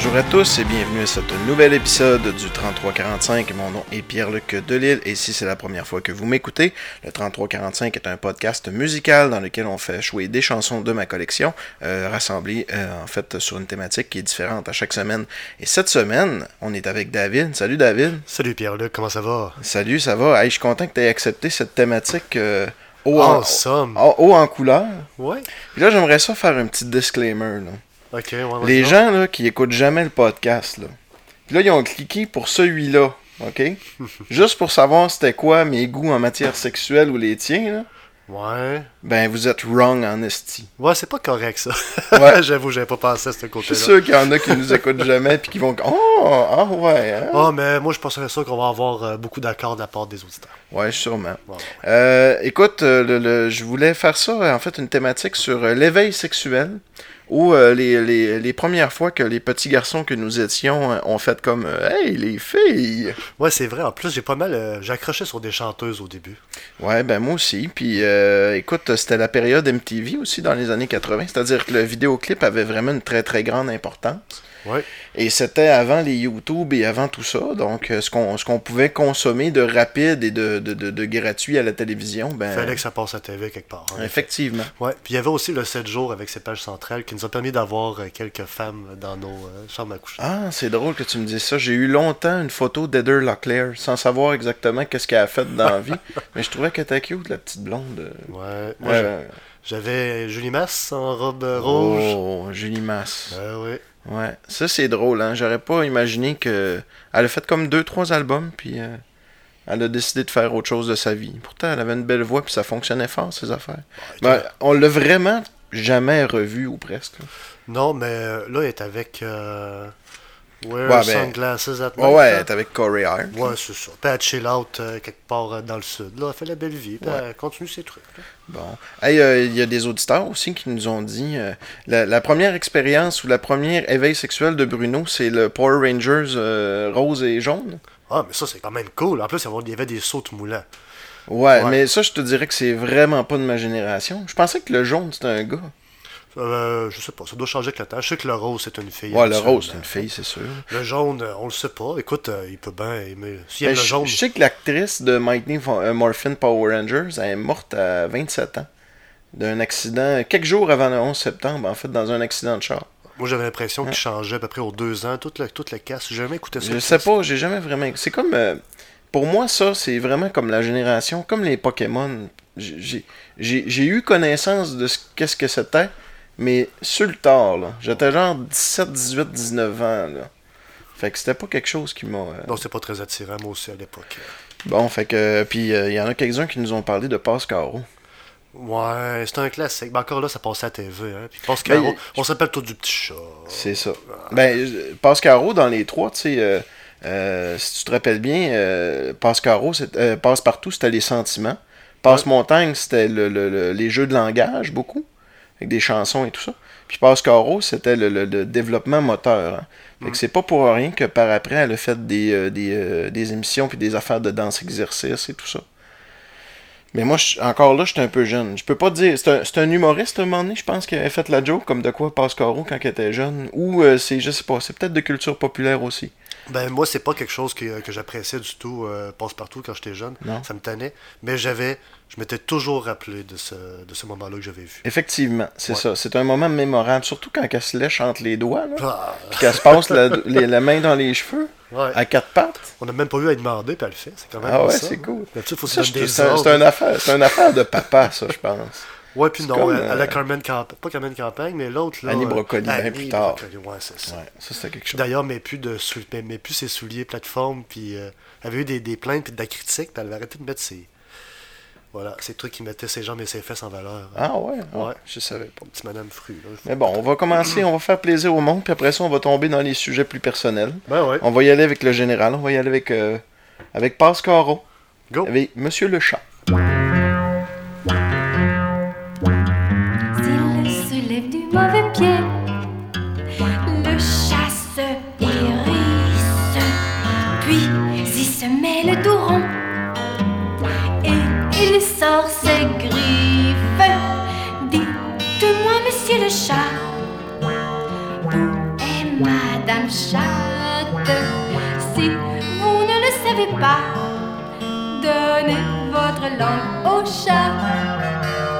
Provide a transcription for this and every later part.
bonjour à tous et bienvenue à ce nouvel épisode du 3345. Mon nom est Pierre-Luc Delille et si c'est la première fois que vous m'écoutez, le 3345 est un podcast musical dans lequel on fait jouer des chansons de ma collection, euh, rassemblées euh, en fait sur une thématique qui est différente à chaque semaine. Et cette semaine, on est avec David. Salut David. Salut Pierre-Luc, comment ça va? Salut, ça va? Hey, je suis content que tu aies accepté cette thématique. euh, haut, En en, somme. haut- haut en couleur. Ouais. Puis là, j'aimerais ça faire un petit disclaimer. Là. Ouais, Les gens là, qui écoutent jamais le podcast, là, puis là, ils ont cliqué pour celui-là, OK? Juste pour savoir c'était quoi mes goûts en matière sexuelle ou les tiens, là, Ouais. ben vous êtes wrong en esti. Ouais, c'est pas correct ça. Ouais. J'avoue, j'avais pas pensé à ce Je suis côté-là. sûr qu'il y en a qui nous écoutent jamais puis qui vont Oh, ah ouais, hein? Oh, mais moi, je pense sûr qu'on va avoir euh, beaucoup d'accords de la part des auditeurs. Ouais, sûrement. Ouais. Euh, écoute, euh, le- le- je voulais faire ça, en fait, une thématique sur l'éveil sexuel, où euh, les, les, les premières fois que les petits garçons que nous étions ont fait comme Hey, les filles! Ouais, c'est vrai. En plus, j'ai pas mal. euh, j'ai accroché sur des chanteuses au début. Ouais, ben moi aussi. Puis euh, écoute, c'était la période MTV aussi dans les années 80, c'est-à-dire que le vidéoclip avait vraiment une très très grande importance. Ouais. Et c'était avant les YouTube et avant tout ça. Donc, euh, ce qu'on pouvait consommer de rapide et de, de, de, de gratuit à la télévision, ben. Fallait que ça passe à TV quelque part. hein. Effectivement. Ouais. Puis il y avait aussi le 7 jours avec ses pages centrales qui nous a permis d'avoir euh, quelques femmes dans nos euh, chambres à coucher. Ah, c'est drôle que tu me dises ça. J'ai eu longtemps une photo d'Heather Locklear sans savoir exactement qu'est-ce qu'elle a fait dans la vie. Mais je trouvais qu'elle était cute, la petite blonde. Ouais. Moi, j'avais Julie Masse en robe rouge. Oh, Julie Masse. Ouais, ouais. Ouais, ça c'est drôle, hein. J'aurais pas imaginé que. Elle a fait comme deux, trois albums, puis euh, elle a décidé de faire autre chose de sa vie. Pourtant, elle avait une belle voix, puis ça fonctionnait fort, ses affaires. Ben, on l'a vraiment jamais revu, ou presque. Non, mais euh, là, elle est avec euh, Wear Ouais, ben- Sunglasses at Ouais, Night, ouais, là. est avec Corey Hart. Ouais, c'est ça. Puis elle chill out euh, quelque part euh, dans le sud. Là, elle fait la belle vie. Puis Ouais. elle continue ses trucs. là. Bon. Hey, euh, il y a des auditeurs aussi qui nous ont dit euh, la, la première expérience ou la première éveil sexuel de Bruno, c'est le Power Rangers euh, rose et jaune? Ah, mais ça, c'est quand même cool. En plus, il y avait des sauts moulants. Ouais, Ouais. mais ça, je te dirais que c'est vraiment pas de ma génération. Je pensais que le jaune, c'était un gars. Euh, je sais pas, ça doit changer avec le temps. Je sais que le rose, c'est une fille. Ouais, le rose, c'est une fille, c'est sûr. Le jaune, euh, on le sait pas. Écoute, euh, il peut bien aimer. S'il Ben, aime le je, jaune. je sais que l'actrice de Mighty euh, Morphin Power Rangers elle est morte à 27 ans. D'un accident, quelques jours avant le 11 septembre, en fait, dans un accident de char. Moi, j'avais l'impression qu'il changeait à peu près aux deux ans. Toute la, toute la casse. J'ai jamais écouté ça. Je sais pas, j'ai jamais vraiment. C'est comme. euh, pour moi, ça, c'est vraiment comme la génération, comme les Pokémon. J'ai- eu connaissance de ce qu'est-ce que c'était, mais sur le tard, là. J'étais genre 17, 18, 19 ans, là. Fait que c'était pas quelque chose qui m'a. euh, Non, c'est pas très attirant, moi aussi, à l'époque. Bon, fait que. Puis il y en a quelques-uns qui nous ont parlé de Pascaro. Ouais, c'est un classique. Mais encore là, ça passait à TV. Hein. Puis Ben, on s'appelle tout du petit chat. C'est ça. Ben, euh, Pascaro, dans les trois, tu sais, euh, euh, si tu te rappelles bien, euh, Pascaro, c'est- euh, Passe-Partout, c'était les sentiments. Passe-Montagne, c'était le- le- le- les jeux de langage, beaucoup, avec des chansons et tout ça. Puis Pascaro, c'était le, le- le développement moteur. hein. Fait que c'est pas pour rien que par après, elle a fait des, euh, des, euh, des émissions puis des affaires de danse-exercice et tout ça. Mais moi, je- encore là, j'étais un peu jeune. Je peux pas te dire. C'est un, c'est un humoriste, à un moment donné, je pense, qui avait fait la joke, comme de quoi Pascaro quand il était jeune. Ou euh, c'est, je sais pas, c'est peut-être de culture populaire aussi. Ben, moi, c'est pas quelque chose que, que j'appréciais du tout, euh, passe-partout, quand j'étais jeune. Non. Ça me tannait. Mais j'avais, je m'étais toujours rappelé de ce, de ce moment-là que j'avais vu. Effectivement, c'est Ouais. ça. C'est un moment mémorable, surtout quand elle se lèche entre les doigts, là, Ah, puis qu'elle se passe la, les- la main dans les cheveux, ouais. à quatre pattes. On n'a même pas eu à demander, puis elle le fait. C'est quand même Ah ouais, c'est hein. cool. C'est une affaire, c'est une affaire de papa, ça, je pense. Ouais, puis non, comme, elle, elle a euh, Carmen Campagne. Pas Carmen Campagne, mais l'autre, là. Annie euh, Brocoli, bien Annie plus tard. Brocoli, ouais, c'est ça. Ouais, ça c'était quelque chose. D'ailleurs, mais plus de sou- mais, mais plus ses souliers plateforme, puis euh, elle avait eu des, des plaintes puis de la critique, puis elle avait arrêté de mettre ses. Voilà, ces trucs qui mettaient ses jambes et ses fesses en valeur. Ah ouais, Ouais. je savais pas. Petite Madame Fru, là. Mais bon, on va commencer, on va faire plaisir au monde, puis après ça, on va tomber dans les sujets plus personnels. Ben ouais. On va y aller avec le général, on va y aller avec, euh, avec Pascaro, Go. avec Monsieur le Chat. Sort ses griffes. Dites-moi, monsieur le chat, où est ma Madame Chatte? Si vous ne le savez pas, donnez votre langue au chat.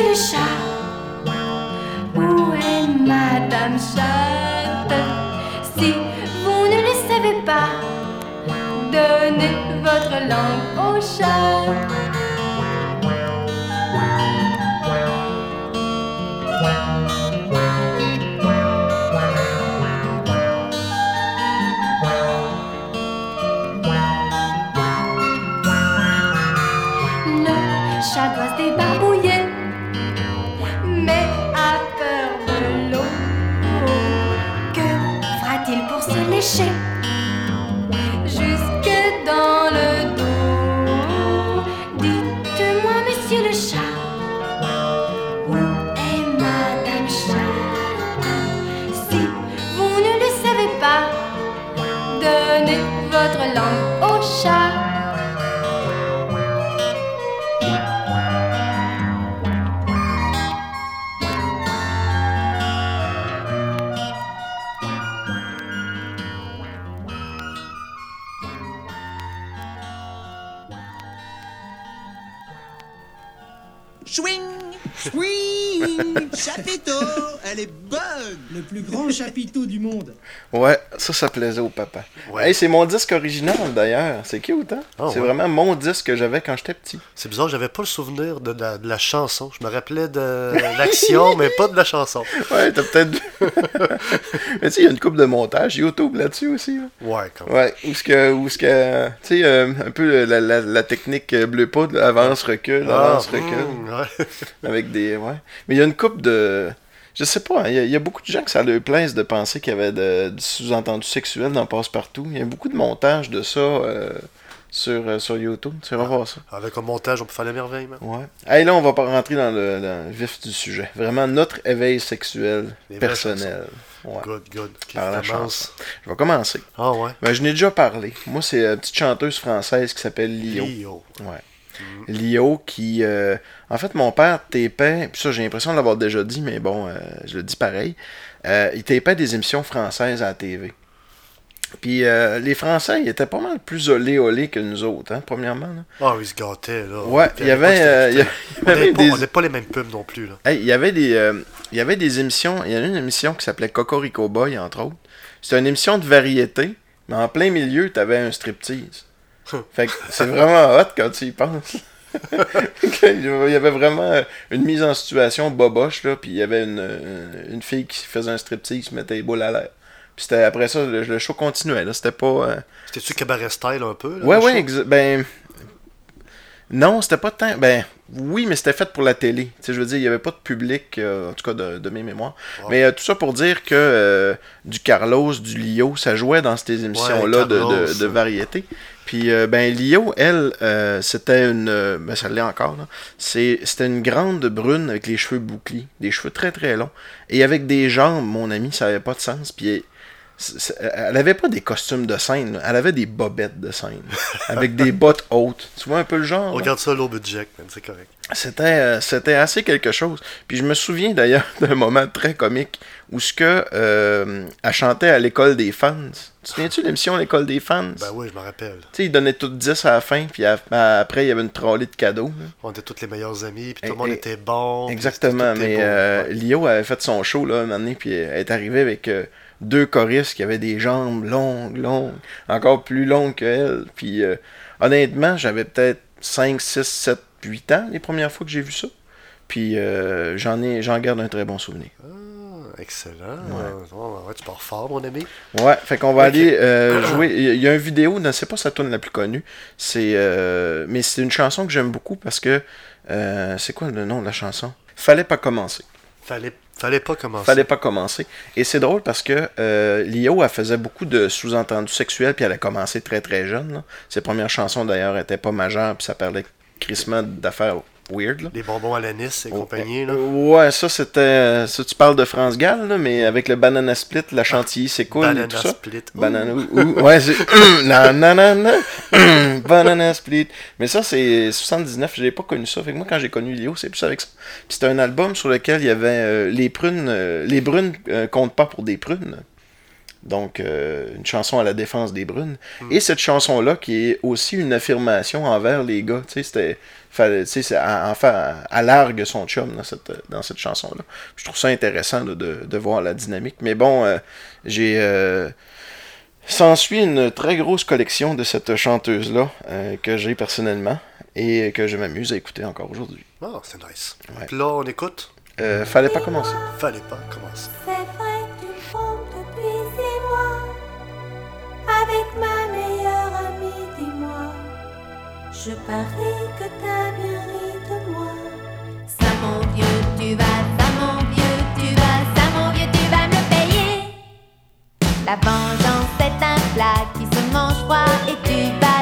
Le chat, où est Madame Chatte Si vous ne le savez pas, donnez votre langue au chat. Elle est bonne Le plus grand chapiteau du monde. Ouais, ça, ça plaisait au papa. Ouais. Hey, c'est mon disque original d'ailleurs. C'est cute, hein? Ah, c'est ouais. vraiment mon disque que j'avais quand j'étais petit. C'est bizarre, j'avais pas le souvenir de la, de la chanson. Je me rappelais de l'action, mais pas de la chanson. Ouais, t'as peut-être. Mais tu sais, il y a une coupe de montage YouTube là-dessus aussi. là. Ouais, quand même. Ouais, où ce que. Où ce que tu sais, euh, un peu la, la, la technique euh, bleu poudre, là, avance, recule, Ah, avance, recule. hmm, ouais. Avec des. Ouais. Mais il y a une coupe de. Je sais pas, hein, il y, a- il y a beaucoup de gens que ça leur plaise de penser qu'il y avait de, du sous-entendu sexuel dans Passe-Partout. Il y a beaucoup de montage de ça euh, sur, euh, sur YouTube. Tu vas voir ça. Avec un montage, on peut faire la merveille, man. Ouais. Hey, là, on va pas rentrer dans le, dans le vif du sujet. Vraiment, notre éveil sexuel Les personnel. Ouais. Good, good. Par la commence. Je vais commencer. Ah ouais. Ben, je n'ai déjà parlé. Moi, c'est une petite chanteuse française qui s'appelle Lio. Lio. Ouais. Lio qui. euh, en fait, mon père tapait, puis ça, j'ai l'impression de l'avoir déjà dit, mais bon, euh, je le dis pareil. Euh, il tapait des émissions françaises à la TV. Puis les Français, ils étaient pas mal plus olé olé que nous autres, hein, premièrement. là. Ah, ils se gâtaient, là. Ouais, il y avait, y On avait n'avait pas, des- les mêmes pubs non plus, là. Hey, il y avait des il y avait des émissions, il y en a une émission qui s'appelait Cocorico Boy entre autres. C'était une émission de variété, mais en plein milieu, tu avais un striptease. Fait que c'est vraiment hot quand tu y penses. il y avait vraiment une mise en situation boboche là, puis il y avait une, une, une fille qui faisait un striptease, qui mettait les boules à l'air. Puis c'était après ça le, le show continuait là, c'était pas euh, C'était-tu cabaret style un peu, là? Ouais ouais, ben non, c'était pas tant. Ben, oui, mais c'était fait pour la télé. Tu sais, je veux dire, il n'y avait pas de public, euh, en tout cas de, de mes mémoires. Mais euh, tout ça pour dire que euh, du Carlos, du Lio, ça jouait dans ces émissions-là de, de, variété. Puis, euh, ben, Lio, elle, euh, c'était une. euh, Ben, ça l'est encore, là. C'est- C'était une grande brune avec les cheveux bouclés, des cheveux très très longs. Et avec des jambes, mon ami, ça avait pas de sens. Puis, elle- elle avait pas des costumes de scène, là. elle avait des bobettes de scène. avec des bottes hautes. Tu vois un peu le genre? On regarde ça low budget, c'est correct. C'était euh, c'était assez quelque chose. Puis je me souviens d'ailleurs d'un moment très comique où ce que euh, elle chantait à l'école des fans. Tu te souviens-tu de l'émission l'école des fans? Ben oui, je me rappelle. Tu sais, ils donnaient toutes 10 à la fin, puis à- à- après il y avait une trolley de cadeaux. là. On était tous les meilleurs amis, puis tout le monde et- était bon. Exactement, mais euh, Ouais. Lio avait fait son show là, un donné, puis elle est arrivée avec euh, deux choristes qui avaient des jambes longues, longues, encore plus longues qu'elle. Puis euh, honnêtement, j'avais peut-être 5, 6, 7, 8 ans les premières fois que j'ai vu ça. Puis euh, j'en j'en garde un très bon souvenir. Ah, excellent. Oh, ouais, tu pars fort, mon ami. Ouais, fait qu'on va aller euh, jouer. Il y a- une vidéo, non, c'est pas sa tune la plus connue. C'est, euh, mais c'est une chanson que j'aime beaucoup parce que euh, c'est quoi le nom de la chanson? Fallait pas commencer. Fallait, fallait pas commencer. Fallait pas commencer. Et c'est drôle parce que euh, Lio, elle faisait beaucoup de sous-entendus sexuels, puis elle a commencé très très jeune. là. Ses premières chansons d'ailleurs étaient pas majeures, puis ça parlait crissement d'affaires weird. Là. Les bonbons à l'anis et compagnie, là. Ouais, ça c'était. euh, Ça, tu parles de France Gall, là, mais avec le banana split, la chantilly s'écoule et Banana tout ça. split. Banana. ouh, ouais, c'est. non, non, non, non. banana split. Mais ça, c'est 79, j'ai pas connu ça. Fait que moi, quand j'ai connu Lio, c'est plus avec ça. Puis c'était un album sur lequel il y avait euh, les prunes. euh, les brunes euh, comptent pas pour des prunes. Donc, euh, une chanson à la défense des brunes. Et cette chanson-là, qui est aussi une affirmation envers les gars. Tu sais, c'était. À- enfin, à largue son chum dans cette, dans cette chanson-là. Je trouve ça intéressant là, de, de voir la dynamique. Mais bon, euh, j'ai. euh, S'ensuit une très grosse collection de cette chanteuse-là euh, que j'ai personnellement et que je m'amuse à écouter encore aujourd'hui. Oh, c'est nice. Ouais. Puis là, on écoute? Euh, fallait pas commencer. Fallait pas commencer. C'est vrai que tu me trompes depuis six mois Avec Je parie que t'as bien ri de moi. Ça mon vieux, tu vas, ça mon vieux, tu vas, ça mon vieux, tu vas me payer. La vengeance est un plat qui se mange froid Et tu vas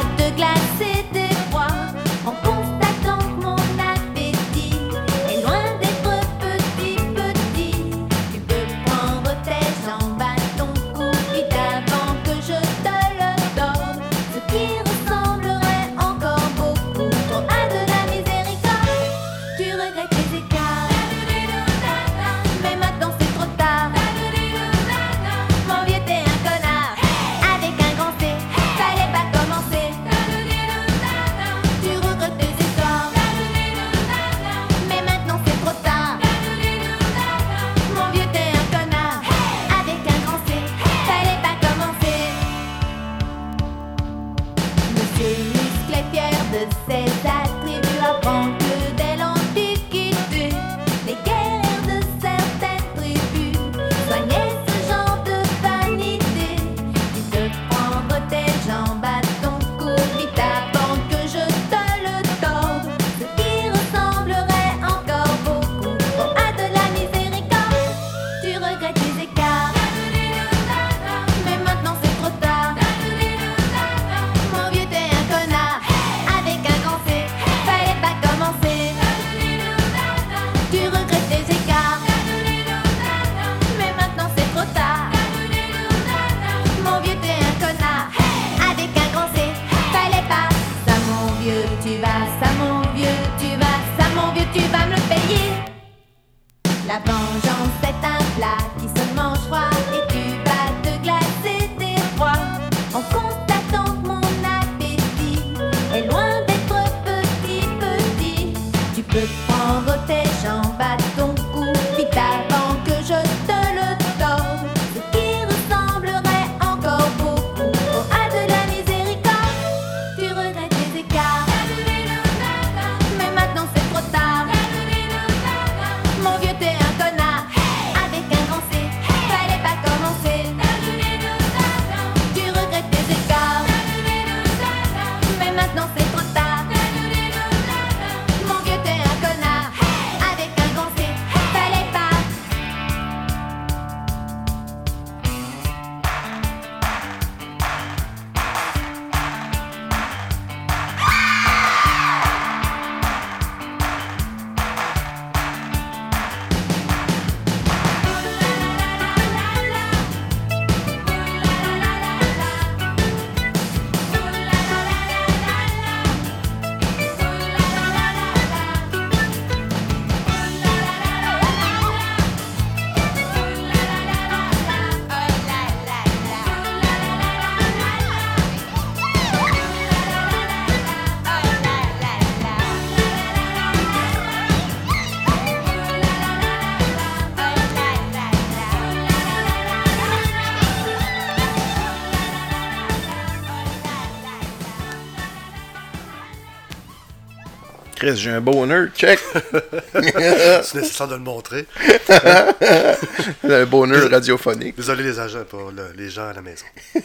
Chris, j'ai un bonheur, check! C'est nécessaire de le montrer. un bonheur radiophonique. Désolé les agents pour le- les gens à la maison.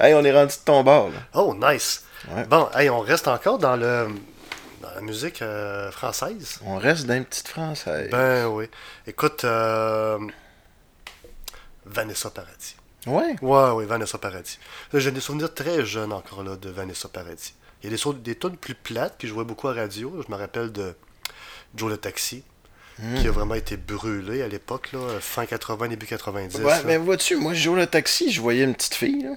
Hey, on est rendu de ton bord, là. Oh, nice. Ouais. Bon, hey, on reste encore dans le dans la musique euh, française. On reste dans une petite française. Ben oui. Écoute, euh, Vanessa Paradis. Ouais. Ouais, oui, Vanessa Paradis. J'ai des souvenirs très jeunes encore là de Vanessa Paradis. Il y a des, des tunes plus plates que je jouais beaucoup à radio. Je me rappelle de Joe le Taxi, Hmm. qui a vraiment été brûlé à l'époque, là, fin 80, début 90. Ouais, là. mais vois-tu, moi, je joue le taxi, je voyais une petite fille, là.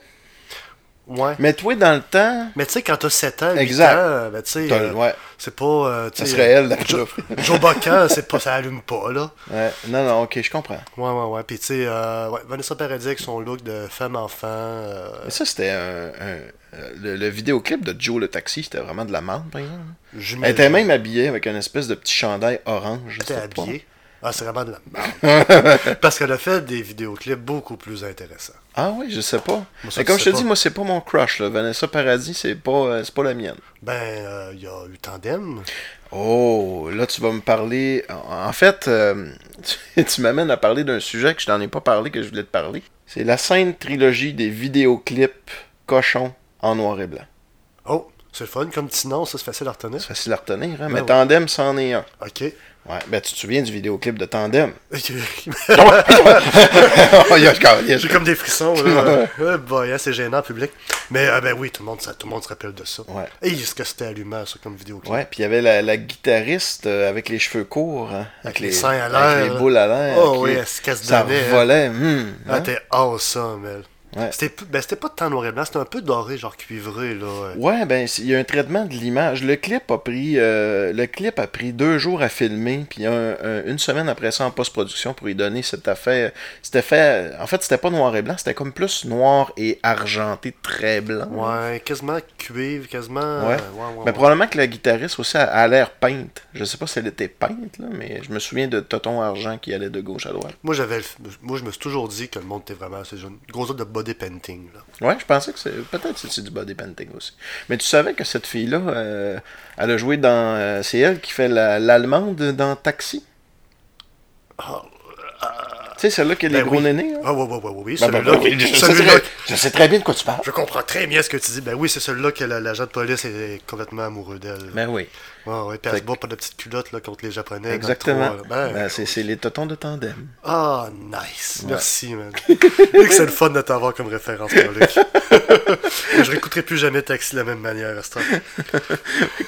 Ouais. Mais toi, dans le temps, Mais tu sais, quand t'as 7 ans, 8 Exact. ans, ben, tu sais, euh, ouais, c'est pas. euh, tu ça serait elle, la Joe. Joe Bocan, c'est pas, ça allume pas, là. Ouais. Non, non, ok, je comprends. Ouais, ouais, ouais. Puis, tu sais, euh, ouais, Vanessa Paradis avec son look de femme-enfant. euh, Mais ça, c'était un, un- euh, le, le vidéoclip de Joe le taxi, c'était vraiment de la merde, par exemple. Elle était même habillée avec une espèce de petit chandail orange. T'es c'était pas- habillé. Ah, c'est vraiment de la merde. Parce qu'elle a fait des vidéoclips beaucoup plus intéressants. Ah oui, je sais pas. ça, Mais comme je te dis, moi, c'est pas mon crush, là. Vanessa Paradis, c'est pas, euh, pas la mienne. Ben, euh, il y a eu Tandem. Oh, là, tu vas me parler. En en fait, euh, tu, tu m'amènes à parler d'un sujet que je t'en ai pas parlé, que je voulais te parler. C'est la sainte trilogie des vidéoclips cochons en noir et blanc. Oh, c'est le fun comme petit nom, ça c'est facile à retenir. C'est facile à retenir, hein? Ben Mais oui. Tandem, c'en est un. Ok. Ouais, ben tu te souviens du vidéoclip de Tandem? J'ai comme des frissons. Là. Boy, hein, c'est gênant en public. Mais euh, ben oui, tout le, monde, ça- tout le monde se rappelle de ça. Ouais. Et est-ce que c'était allumant, ça, comme vidéoclip? Ouais, puis il y avait la, la guitariste euh, avec les cheveux courts, hein, avec, les seins à l'air, avec les boules à l'air. Oh oui, les- elle se casse Ça hein. volait. hum, Ah, hein? t'es awesome, elle. Ouais. C'était ben, c'était pas de temps noir et blanc, c'était un peu doré, genre cuivré, là. Ouais, ben il y a un traitement de l'image. Le clip a pris euh, le clip a pris deux jours à filmer, puis un- un- une semaine après ça en post-production pour y donner cet affaire. C'était fait. En fait, c'était pas noir et blanc, c'était comme plus noir et argenté, très blanc. Ouais, quasiment cuivre, quasiment. Ouais. euh, ouais, ouais, Mais ouais. probablement que la guitariste aussi a, a l'air peinte. Je sais pas si elle était peinte, là, mais je me souviens de Toton Argent qui allait de gauche à droite. Moi, j'avais, moi, je me suis toujours dit que le monde était vraiment assez jeune. Gros de body painting, là. Ouais, je pensais que c'est. Peut-être que c'est du body painting aussi. Mais tu savais que cette fille-là, euh, elle a joué dans. euh, c'est elle qui fait la- l'allemande dans Taxi? Tu sais, celle-là qui a les gros oui. nénés. Ah, oui. Celui-là, oui, je, sais celui-là- très, je sais très bien de quoi tu parles. je comprends très bien ce que tu dis. Ben oui, c'est celui-là que la- l'agent de police est complètement amoureux d'elle. Ben oui, Ouais, ouais, puis elle se bat de petite culotte là, contre les Japonais. exactement. Ben, Ben, c'est les totons de tandem. Ah, nice. Merci, man. C'est le fun de t'avoir comme référence, Pierre-Luc. je réécouterai plus jamais Taxi de la même manière à ce temps.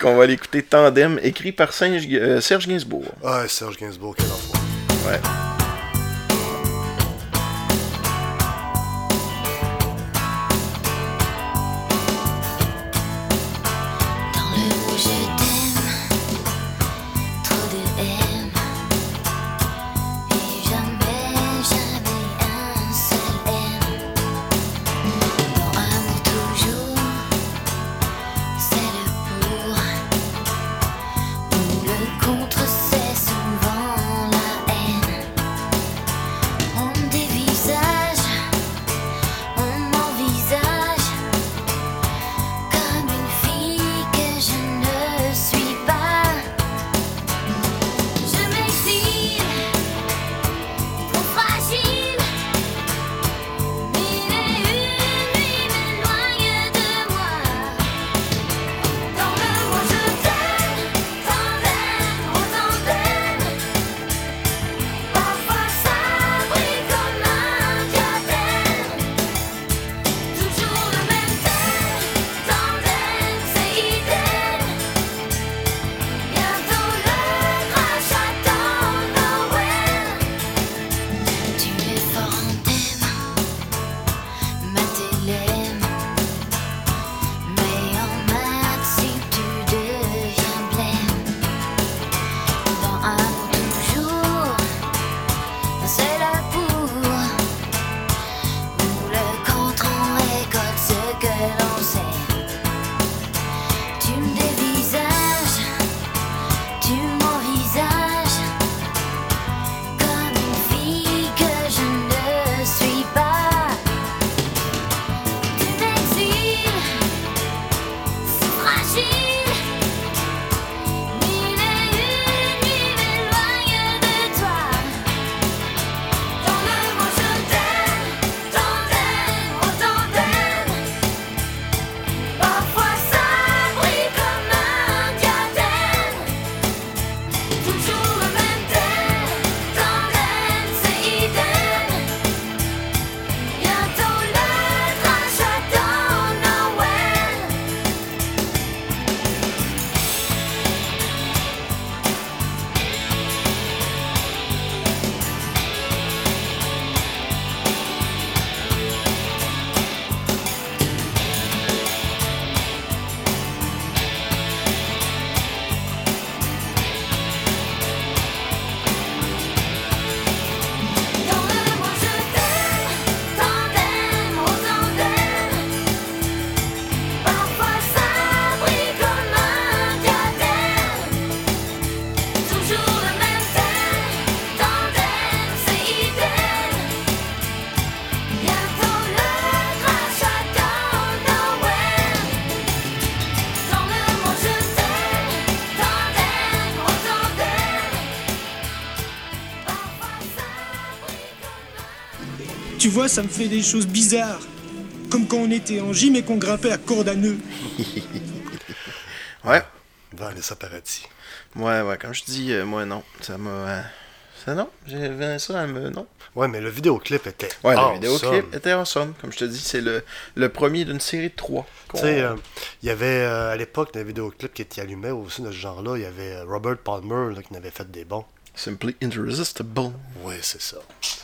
Qu'on va aller écouter Tandem, écrit par Serge, euh, Serge Gainsbourg. Ah, Serge Gainsbourg, quel enfant. Ouais. Ça me fait des choses bizarres. Comme quand on était en gym et qu'on grimpait à corde à nœuds. Ouais. Vanessa Paradis. Ouais, ouais, comme je dis, euh, moi, non. Ça m'a. euh, ça, non. J'ai Vanessa, elle me. Non. Ouais, mais le vidéoclip était. Ouais, le awesome. vidéoclip était awesome. Comme je te dis, c'est le, le premier d'une série de trois. Tu sais, euh, il y avait euh, à l'époque des vidéoclips qui étaient allumés aussi de ce genre-là. Il y avait Robert Palmer là, qui en avait fait des bons. Simply Irresistible. Oui, c'est ça.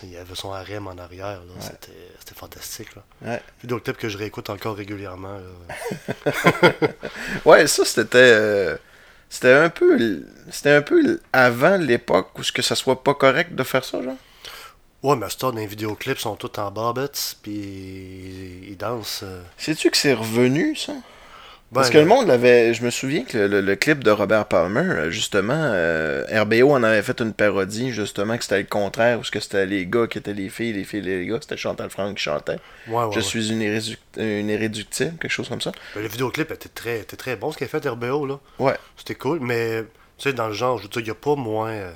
Il y avait son harem en arrière. là. C'était, c'était fantastique. Là. Ouais. Vidéoclip que je réécoute encore régulièrement. là. Ouais, ça, c'était. euh, c'était un peu. C'était un peu avant l'époque où ce que ça soit pas correct de faire ça, genre? Ouais, mais ça, dans les vidéoclips, sont tous en bobbets, puis ils, ils dansent. euh. Sais-tu que c'est revenu, ça? Ben, Parce que le monde l'avait. Je me souviens que le, le- le clip de Robert Palmer, euh, justement, euh, RBO en avait fait une parodie, justement, que c'était le contraire, où c'était les gars qui étaient les filles, les filles les gars, c'était Chantal Franck qui chantait. Ouais, ouais, Je ouais. suis une, irréduc- une irréductible, quelque chose comme ça. Ben, le vidéoclip était très, était très bon, ce qu'il a fait RBO. Là. Ouais. C'était cool, mais tu sais, dans le genre, je veux dire, il n'y a pas moins. euh,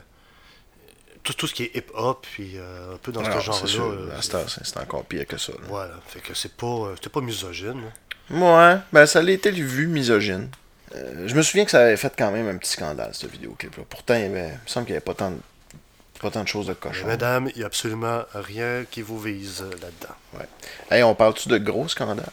tout, tout ce qui est hip-hop, puis euh, un peu dans Alors, ce sûr, genre-là. euh, c'est encore pire que ça. là. Voilà, fait que c'est pas, euh, c'était pas misogyne. là. Ouais, ben ça a été vu misogyne. Euh, je me souviens que ça avait fait quand même un petit scandale, ce vidéoclip-là. Pourtant, il, y avait- il me semble qu'il n'y avait pas tant de, pas tant de choses de cochon. Madame, il n'y a absolument rien qui vous vise euh, là-dedans. Hey, on parle-tu de gros scandales?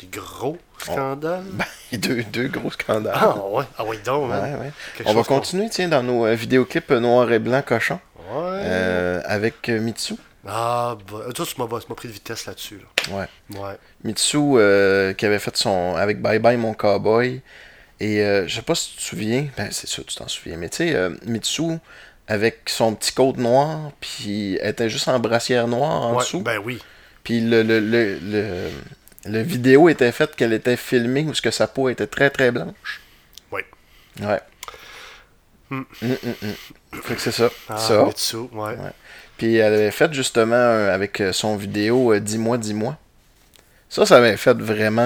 Des gros scandales? Ben, deux, deux gros scandales. Ah ouais, ah ouais donc, Ouais, man. ouais. Quelque On va continuer, tiens, dans nos euh, vidéoclips noir et blanc cochon. Ouais. euh, avec euh, Mitsu. Ah, bah, toi, tu m'as, pris de vitesse là-dessus. Là. Ouais. Ouais. Mitsu euh, qui avait fait son. avec Bye Bye Mon Cowboy. Et euh, je sais pas si tu te souviens. Ben, c'est sûr, tu t'en souviens. Mais tu sais, euh, Mitsu, avec son petit côte noir, puis elle était juste en brassière noire en Ouais, dessous. Ben oui. Puis le, le, le, le, le vidéo était fait qu'elle était filmée où que sa peau était très très blanche. Oui. Ouais. Hmm. Hum, hum, hum. Fait que c'est ça. Ah, ça. Mitsu, ouais. Ouais. Puis elle avait fait justement euh, avec euh, son vidéo euh, Dis-moi, dis-moi. Ça, ça avait fait vraiment.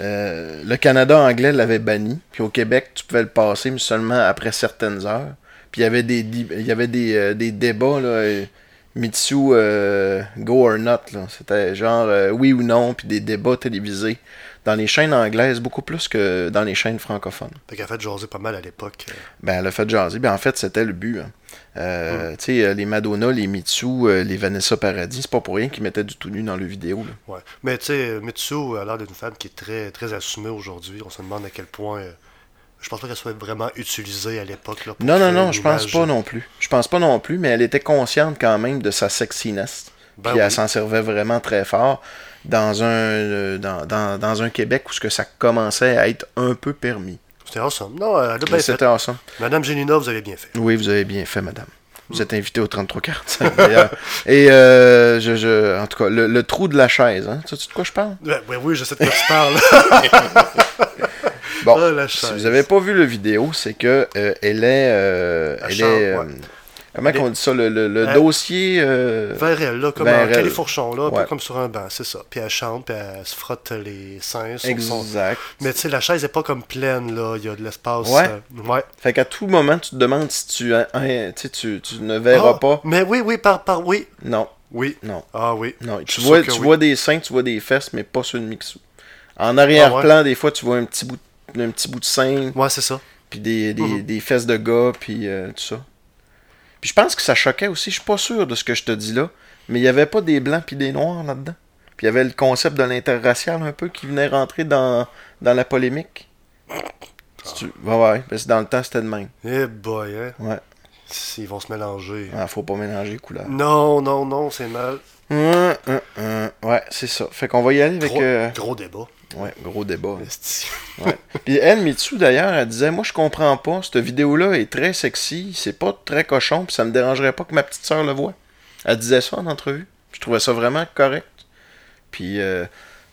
euh, le Canada anglais l'avait banni. Puis au Québec, tu pouvais le passer, mais seulement après certaines heures. Puis il y avait des, di- il y avait des, des débats, là. Mitsu, go or not. C'était genre oui ou non, puis des débats télévisés. Dans les chaînes anglaises, beaucoup plus que dans les chaînes francophones. Fait qu'elle a fait jaser pas mal à l'époque. Ben, elle a fait jaser. Ben, en fait, c'était le but. hein. Euh, euh, les Madonna, les Mitsu, euh, les Vanessa Paradis, c'est pas pour rien qu'ils mettaient du tout nu dans le vidéo. Là. Ouais. Mais tu sais, Mitsu a l'air d'une femme qui est très, très assumée aujourd'hui. On se demande à quel point. euh, je pense pas qu'elle soit vraiment utilisée à l'époque. Non, non, non, je pense pas non plus. Je pense pas non plus, mais elle était consciente quand même de sa sexiness. Ben puis elle s'en servait vraiment très fort dans un, euh, dans, dans, dans un Québec où ce que ça commençait à être un peu permis. C'était awesome. Non, elle a bien. C'était awesome. Madame Génina, vous avez bien fait. Oui, vous avez bien fait, madame. Vous êtes invité au 3345 d'ailleurs. Et euh, je, je, en tout cas, le, le trou de la chaise, hein. Tu sais de quoi je parle? Ouais, oui, je sais de quoi tu parles. Bon, Ah, la si vous avez pas vu le vidéo, c'est que euh, elle est, euh, La elle est, euh, ouais. Comment qu'on dit ça, le, le- le Elle- dossier, euh, Vers elle, là, comme Vers un elle. califourchon, là, un Ouais. peu comme sur un banc, c'est ça. Puis elle chante, puis elle se frotte les seins sur son... exact. Mais tu sais, la chaise est pas comme pleine, là. Il y a de l'espace. Ouais. euh, ouais. Fait qu'à tout moment, tu te demandes si tu, hein, tu, tu, ne verras Ah, pas. Mais oui, oui, par, par, oui. Non, Oui. non, Ah oui. non. Tu vois, tu oui. vois des seins, tu vois des fesses, mais pas sur le mixou. En arrière-plan, Ah des fois, tu vois un petit bout, de- un petit bout de sein, Ouais, c'est ça. puis des, des, Mhm. des fesses de gars, puis euh, tout ça. Puis je pense que ça choquait aussi, je suis pas sûr de ce que je te dis là, mais il y avait pas des blancs puis des noirs là-dedans. Puis il y avait le concept de l'interracial un peu qui venait rentrer dans, dans la polémique. Si tu... Ouais, ouais, parce que dans le temps, c'était de même. Eh boy, hein. Ouais, Ils vont se mélanger. Ah, faut pas mélanger les couleurs. Non, non, non, c'est mal. Hum. Ouais, c'est ça. Fait qu'on va y aller avec... Gros, euh, gros débat. Ouais, gros débat. Puis elle, Mitsu, d'ailleurs, elle disait Moi, je comprends pas. Cette vidéo-là est très sexy. C'est pas très cochon. Puis ça me dérangerait pas que ma petite soeur le voie. Elle disait ça en entrevue. Je trouvais ça vraiment correct. Puis euh,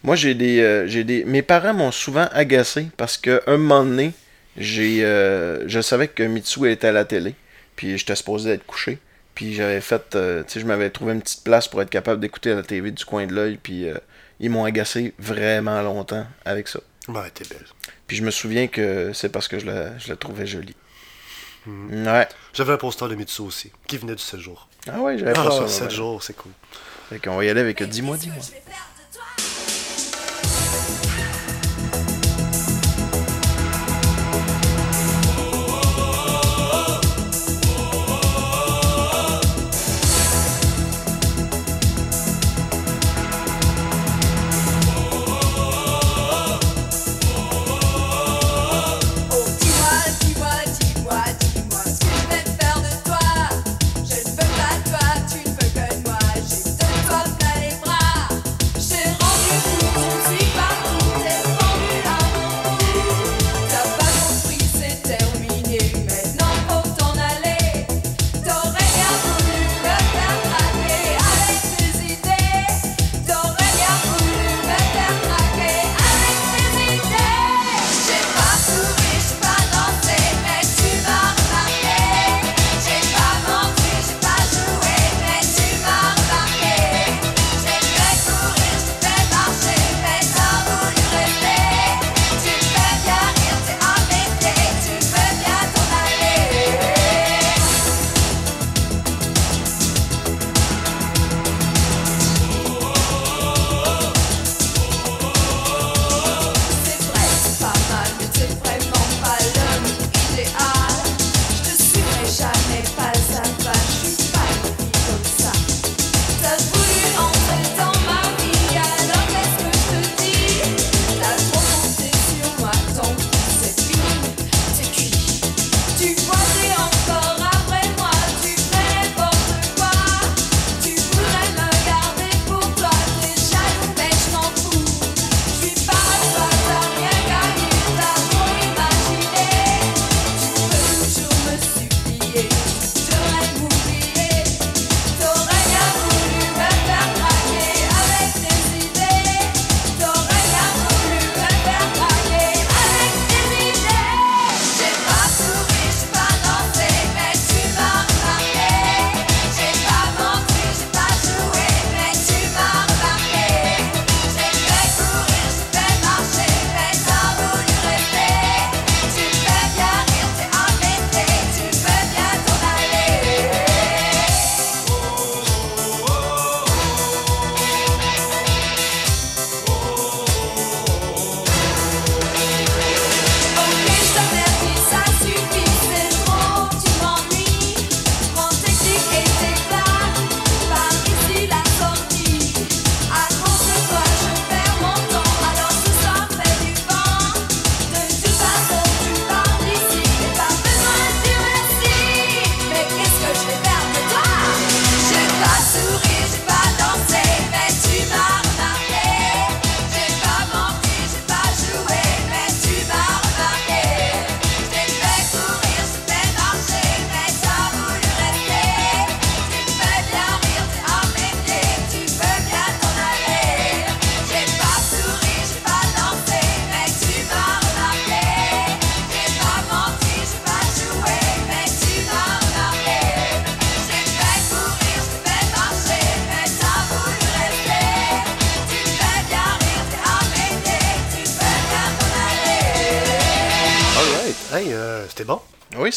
moi, j'ai des, euh, j'ai des. Mes parents m'ont souvent agacé parce qu'à un moment donné, j'ai, euh, je savais que Mitsu était à la télé. Puis j'étais supposé être couché. Puis j'avais fait. tu sais, je m'avais trouvé une petite place pour être capable d'écouter la TV du coin de l'œil. Puis euh, ils m'ont agacé vraiment longtemps avec ça. Ouais, t'es belle. Puis je me souviens que c'est parce que je la, je la trouvais jolie. Ouais. J'avais un poster de Mitsu aussi, qui venait du 7 jours. Ah ouais, j'avais pas Ah, ça. 7 ouais. jours, c'est cool. Fait qu'on va y aller avec euh, Dis-moi, dis-moi. Oh,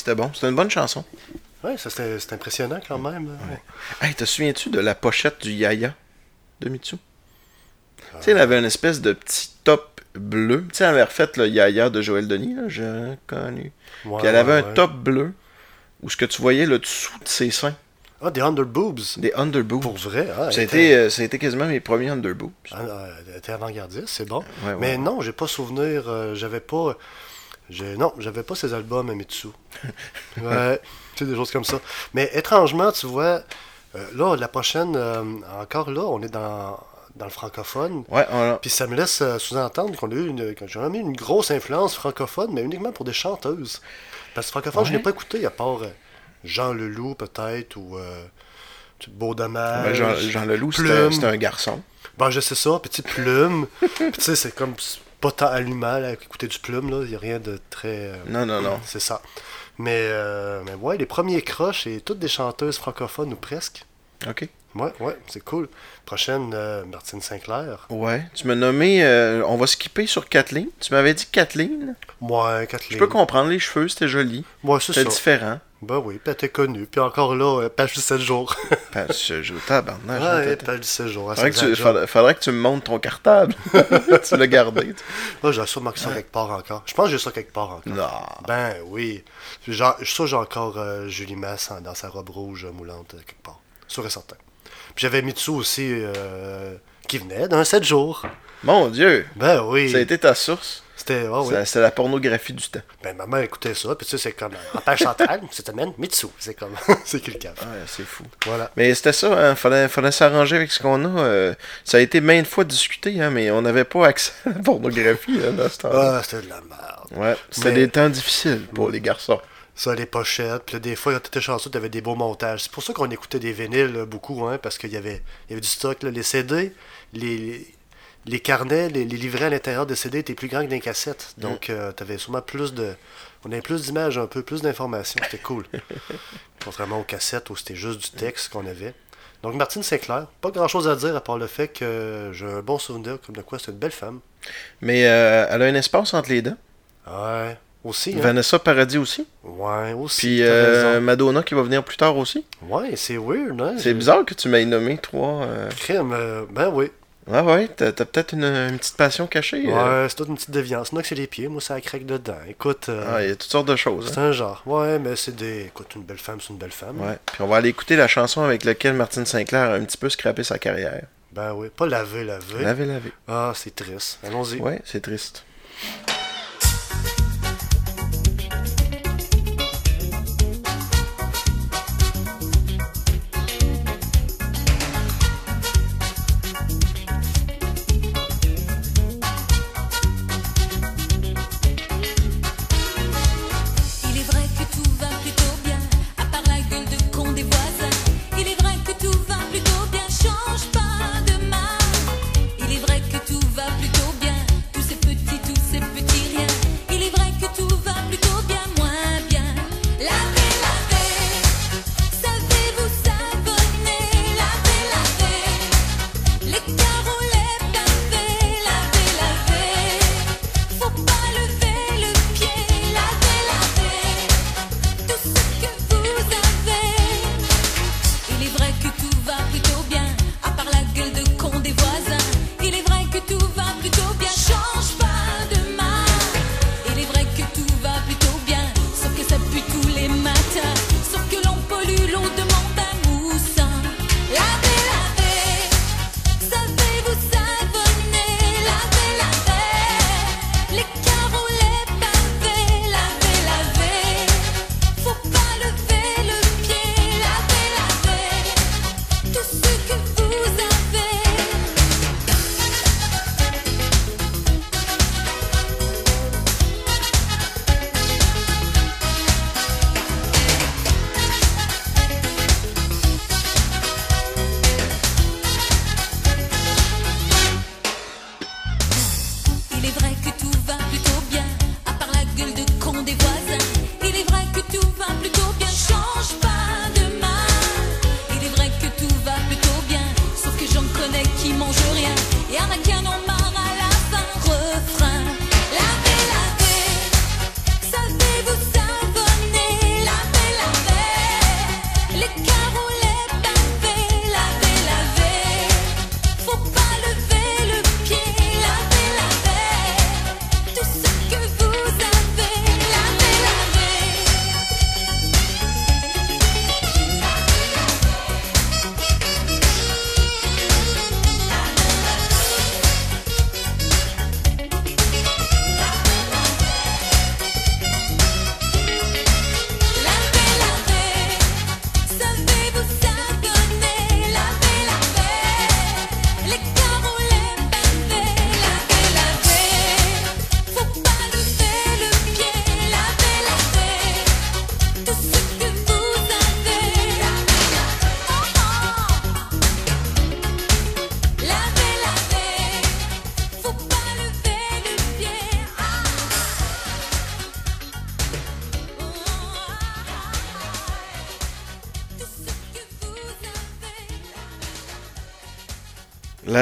c'était bon. C'était une bonne chanson. Ouais, ça c'était c'était impressionnant quand même. Hey, te souviens-tu de la pochette du Yaya de Mitsu? Tu sais, elle avait une espèce de petit top bleu. Tu sais, elle avait refait le Yaya de Joël Denis, là, j'ai connu. Ouais, Puis elle avait ouais, un ouais. top bleu où ce que tu voyais le dessous de ses seins, Ah, des underboobs. des underboobs. Pour vrai. Ah, Ça a elle été, était- euh, été quasiment mes premiers underboobs. Ah, elle était avant-gardiste, c'est bon. Ouais, ouais, Mais ouais. non, j'ai pas souvenir. euh, j'avais pas. J'ai- Non, j'avais pas ces albums à Mitsu. ouais, tu sais, des choses comme ça. Mais étrangement, tu vois, euh, là, la prochaine, euh, encore là, on est dans, dans le francophone. Ouais, on Puis ça me laisse euh, sous-entendre qu'on a eu une, j'ai mis une grosse influence francophone, mais uniquement pour des chanteuses. Parce que francophone, je l'ai pas écouté, à part Jean Leloup, peut-être, ou euh, Beau Dommage. ben, Jean, Jean Leloup, c'était un garçon. Ben, je sais ça, petite plume. Puis, tu sais, c'est comme c'est pas tant allumant là, écouter du plume, là. Il n'y a rien de très. euh, Non, non, non. C'est ça. Mais, euh, mais ouais, les premiers croches, c'est toutes des chanteuses francophones ou presque. OK. Ouais, ouais, c'est cool. Prochaine, euh, Martine Sinclair. Ouais. Tu m'as nommé. euh, on va skipper sur Kathleen. Tu m'avais dit Kathleen. Ouais, Kathleen. Je peux comprendre les cheveux, c'était joli. Ouais, c'est ça. C'était différent. Ben oui, puis elle était connue. Puis encore là, euh, page du 7 jours. Page ce jour, tabarnak. ouais, attends, page du 7 jours. Faudrait que, tu, faudrait, faudrait que tu me montres ton cartable. tu l'as gardé. Moi, j'ai sûrement que ça quelque part encore. Je pense que j'ai ça quelque part encore. Non. Ben oui. Genre, je suis sûr que j'ai encore euh, Julie Masse dans sa robe rouge euh, moulante quelque part. Sûr et certain. Puis j'avais Mitsu aussi euh, qui venait d'un 7 jours. Mon Dieu. Ben oui. Ça a été ta source? C'était. oui. Ça- C'était la pornographie du temps. Ben maman écoutait ça. Puis sais, c'est comme euh, en page centrale, cette semaine, Mitsu. C'est comme. c'est cave. Ouais, c'est fou. Voilà. Mais c'était ça, hein, fallait, fallait s'arranger avec ce qu'on a. euh, ça a été maintes fois discuté, hein, mais on n'avait pas accès à la pornographie hein, dans ce temps-là. Ah, c'était de la merde. Ouais, c'était Mais- des temps difficiles pour les garçons. Ça, les pochettes. Puis là, des fois, quand t'étais chanceux, t'avais des beaux montages. C'est pour ça qu'on écoutait des vinyles là, beaucoup, hein, parce qu'il y avait, il y avait du stock. là. Les CD, les, les carnets, les, les livrets à l'intérieur des CD étaient plus grands que des cassettes. Donc, euh, t'avais sûrement plus de. On avait plus d'images, un peu plus d'informations. C'était cool. Contrairement aux cassettes où c'était juste du texte qu'on avait. Donc, Martine Sinclair, pas grand chose à dire à part le fait que j'ai un bon souvenir, comme de quoi c'est une belle femme. Mais euh, elle a un espace entre les dents. Ouais, aussi. Hein? Vanessa Paradis aussi. Ouais, aussi. Puis euh. Madonna qui va venir plus tard aussi. Ouais, c'est weird, hein? C'est bizarre que tu m'aies nommé trois. euh, Crème, ben oui. Ouais, ouais, t'as t'as peut-être une, une petite passion cachée. euh. Ouais, c'est toute une petite déviance. Moi, que c'est les pieds, moi, ça craque dedans. Écoute, euh, Ah, il y a toutes sortes de choses. c'est hein. un genre. Ouais, mais c'est des. Écoute, une belle femme, c'est une belle femme. Ouais. Puis on va aller écouter la chanson avec laquelle Martine Sinclair a un petit peu scrappé sa carrière. Ben oui, pas laver, laver. Laver, laver. Ah, c'est triste. Allons-y. Ouais, c'est triste.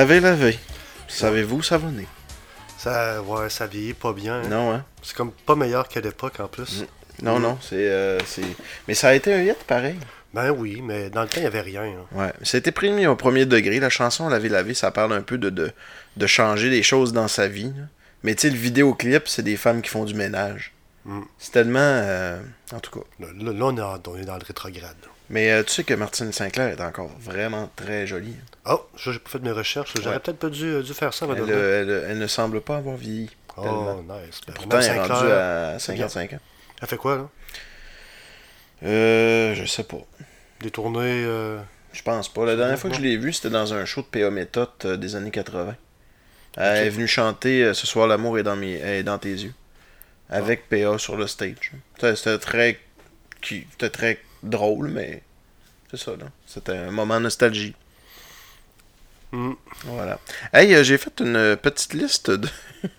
Laver, laver. Savez-vous savonner? Ça, ouais, ça vieillit pas bien. hein. Non, hein? C'est comme pas meilleur qu'à l'époque en plus. Non, Mm. non, c'est, euh. Mais ça a été un hit pareil. Ben oui, mais dans le temps, il n'y avait rien. hein. Ouais. C'était pris au premier degré. La chanson Laver laver, ça parle un peu de, de, de changer les choses dans sa vie. là. Mais tu sais, le vidéoclip, c'est des femmes qui font du ménage. Mm. C'est tellement. euh, en tout cas. Là, on, est en- on est dans le rétrograde. Mais euh, tu sais que Martine Sinclair est encore vraiment très jolie. Oh, ça, j'ai pas fait de mes recherches. J'aurais Ouais. peut-être pas dû, dû faire ça. Elle, madame. euh, elle- elle ne semble pas avoir vieilli. oh, tellement. nice. Ben, Pourtant, elle est rendue à 55 ans. Elle fait quoi, là? Euh, je sais pas. Des tournées. euh, Je pense pas. La dernière fois que je l'ai vue, c'était dans un show de PA Méthode euh, des années 80. Elle est venue chanter euh, Ce soir l'amour est dans, mes... est dans tes yeux. Avec PA sur le stage. C'était très... C'était très drôle, mais c'est ça, là. C'était un moment nostalgie. Hmm. Voilà. Hey, euh, j'ai fait une petite liste de...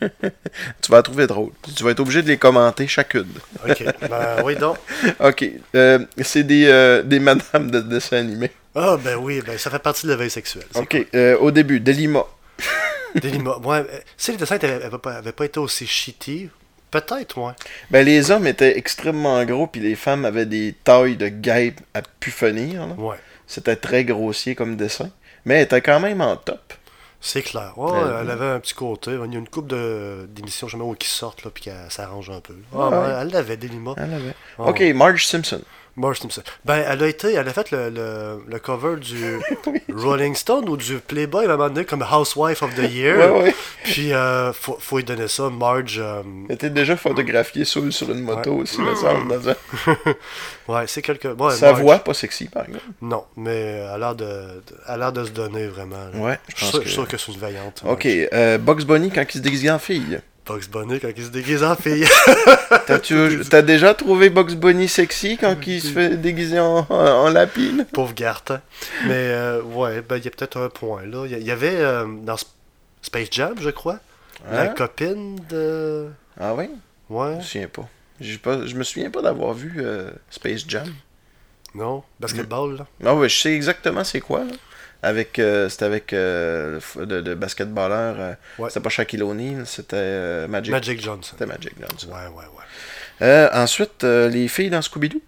tu vas la trouver drôle. Tu vas être obligé de les commenter chacune. Ok. ben oui, donc. Ok. euh, c'est des, euh, des madames de dessin animé. Ah, ben oui, ben ça fait partie de l'éveil sexuel. Ok. euh, au début, Delima. Des lima- Ouais, si les dessins n'avaient pas, avaient pas été aussi shitty, peut-être, ouais. Ben, les hommes étaient extrêmement gros, puis les femmes avaient des tailles de guêpes à pu finir. là. Ouais. C'était très grossier comme dessin. Mais elle était quand même en top. C'est clair. Ouais, Euh, elle avait un petit côté. Il y a une coupe d'émissions jamais où qui sortent, là, puis qu'elle s'arrange un peu. Ah ouais. ouais, Elle l'avait, des limas. Elle avait. Ah Ok. Marge Simpson. Marge Simpson. Ben, elle a été, elle a fait le, le, le cover du Rolling Stone ou du Playboy à un moment donné comme Housewife of the Year. Ouais, ouais. Puis, euh, faut, faut lui donner ça. Marge, euh, Elle était déjà photographiée sur, sur une moto Ouais. aussi, me semble. Dans un... ouais, c'est quelque. Sa Marge- voix, pas sexy, par exemple. Non, mais elle a l'air de, de- elle a l'air de se donner vraiment. là. Ouais, je Je suis sûr, que- je c'est une vaillante. Ok, euh, Bugs Bunny quand il se déguise en fille. Bugs Bunny quand il se déguise en fille. T'as déjà trouvé Bugs Bunny sexy quand il se fait déguiser en, en, en lapine? Pauvre Garth. hein. Mais euh, ouais, ben il y a peut-être un point là. Il y avait euh, dans Sp- Space Jam, je crois, la Hein? copine de. Ah oui? Ouais, Je me souviens pas. Je me souviens pas d'avoir vu euh, Space Jam. non, basketball là. Ah ouais, je sais exactement c'est quoi. là. Avec, euh, c'était avec euh, le, basketballeur. euh, Ouais. C'était pas Shaquille O'Neal, c'était euh, Magic. Magic Johnson. C'était Magic Johnson. Ouais, ouais, ouais. Ensuite, les filles dans Scooby-Doo?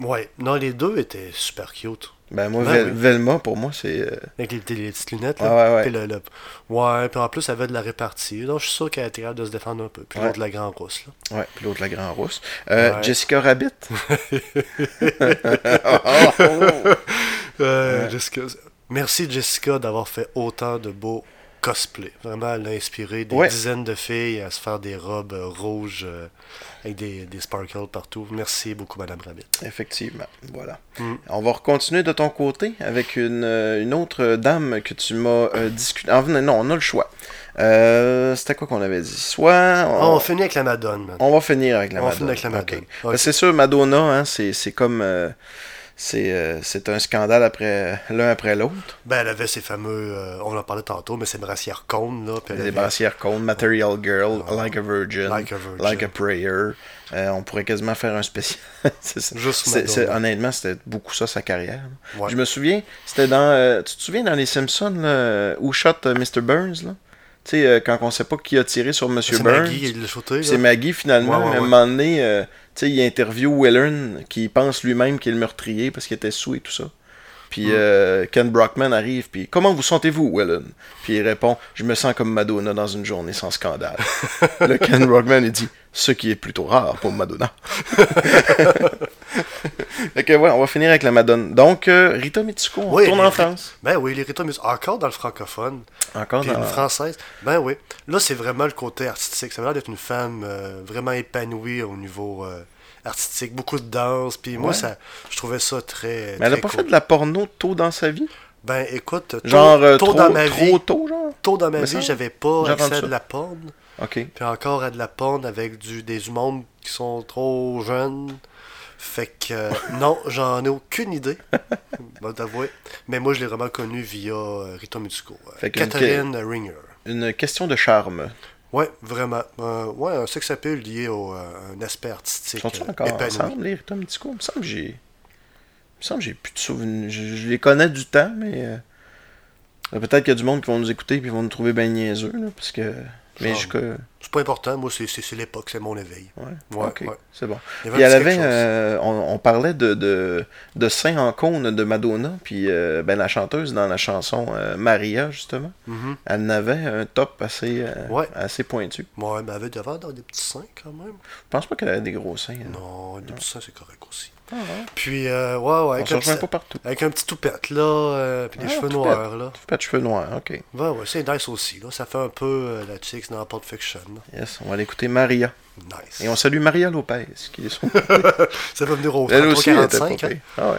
Ouais, non, les deux étaient super cute. Ben moi, Ben Vel- oui. Velma, pour moi, c'est... Avec les, les petites lunettes Ah là. ouais, ouais. Puis le, le- ouais, puis en plus, elle avait de la répartie. Donc je suis sûr qu'elle était capable de se défendre un peu. Puis Ouais. l'autre, la grande rousse là. Ouais, puis l'autre, la grand rousse. Jessica Rabbit? Euh, Jessica- Merci Jessica d'avoir fait autant de beaux cosplays. Vraiment, elle a inspiré des Ouais. dizaines de filles à se faire des robes euh, rouges euh, avec des, des sparkles partout. Merci beaucoup, Madame Rabbit. Effectivement, voilà. Mm. On va continuer de ton côté avec une, une autre dame que tu m'as euh, discuté. Ah, non, on a le choix. Euh, C'était quoi qu'on avait dit? Soit. Oh, On, on finit avec la Madone. man. on va finir avec la On va Madonna. finir avec la. Madonna. Ben. C'est sûr, Madonna, hein, c'est c'est comme. euh, c'est euh, c'est un scandale après l'un après l'autre. Ben, elle avait ses fameux, euh, on en parlait tantôt, mais ses brassières cônes, là. Les avait- brassières cônes, Material Girl. Like a Virgin, Like a Virgin. Like a Prayer. Euh, on pourrait quasiment faire un spécial. Ça. Juste honnêtement, c'était beaucoup ça sa carrière. Ouais. Je me souviens, c'était dans. euh, tu te souviens dans Les Simpsons, là, où shot euh, Mr. Burns, là? Tu sais, euh, quand on sait pas qui a tiré sur Monsieur C'est Burns. C'est Maggie finalement, Ouais, ouais, mais à un moment donné, euh, tu sais, il interview Willern qui pense lui-même qu'il est le meurtrier parce qu'il était sous et tout ça. Puis Mm. euh, Ken Brockman arrive, puis comment vous sentez-vous, Willern Puis il répond, je me sens comme Madonna dans une journée sans scandale. le Ken Brockman il dit, ce qui est plutôt rare pour Madonna. que ouais, on va finir avec la Madonna. Donc euh, Rita Mitsuko, on Oui, retourne les- en France. Ben oui, les Rita Mus- encore dans le francophone. Encore Puis dans... une française. Ben oui. Là, c'est vraiment le côté artistique. Ça a l'air d'être une femme euh, vraiment épanouie au niveau euh, artistique. Beaucoup de danse. Puis moi, ça, je trouvais ça très. Mais elle a très pas cool. fait de la porno tôt dans sa vie? Ben écoute, tôt, Genre euh, tôt trop, dans ma trop vie, tôt, genre? tôt dans ma vie, j'avais pas accès à de la porn. Ok. Puis encore à de la porn avec du, des mondes qui sont trop jeunes. Fait que euh, non, j'en ai aucune idée. Bon, t'avouer. Mais moi, je l'ai vraiment connu via euh, Rita Mitsuko. euh, Catherine Ringer. Une question de charme. Ouais, vraiment. Euh, ouais, un sex appeal lié au, euh, un aspect artistique Sont-ils euh, encore épanoui. ensemble, les Rita Mitsuko? Il me semble que j'ai. Il me semble que j'ai plus de souvenirs. Je, je les connais du temps, mais. euh, Peut-être qu'il y a du monde qui vont nous écouter et vont nous trouver bien niaiseux, là, parce que. Mais. C'est pas important. Moi, c'est- l'époque, c'est mon éveil. Ouais, Ouais, c'est bon. Il y avait, euh, on, on parlait de, de, de Saint en cône de Madonna, puis euh, ben, la chanteuse dans la chanson euh, Maria, justement, Mhm. elle en avait un top assez, euh, Ouais. assez pointu. Ouais, mais elle avait devant dans des petits seins quand même. Je pense pas qu'elle avait des gros seins. hein. Non, des petits seins, c'est correct aussi. Ah, ouais. Puis, euh, ouais, ouais, avec un, petit, partout. avec un petit toupette, là, euh, puis des Ah, cheveux toupette. noirs, là. De cheveux noirs, ok. Ouais, ouais, c'est nice aussi, là. Ça fait un peu euh, la Chicks dans Pulp Fiction, là. Yes, on va l'écouter Maria. Nice. Et on salue Maria Lopez, qui est son... Ça va venir au Elle aussi, elle était 45, pas hein. Ah ouais.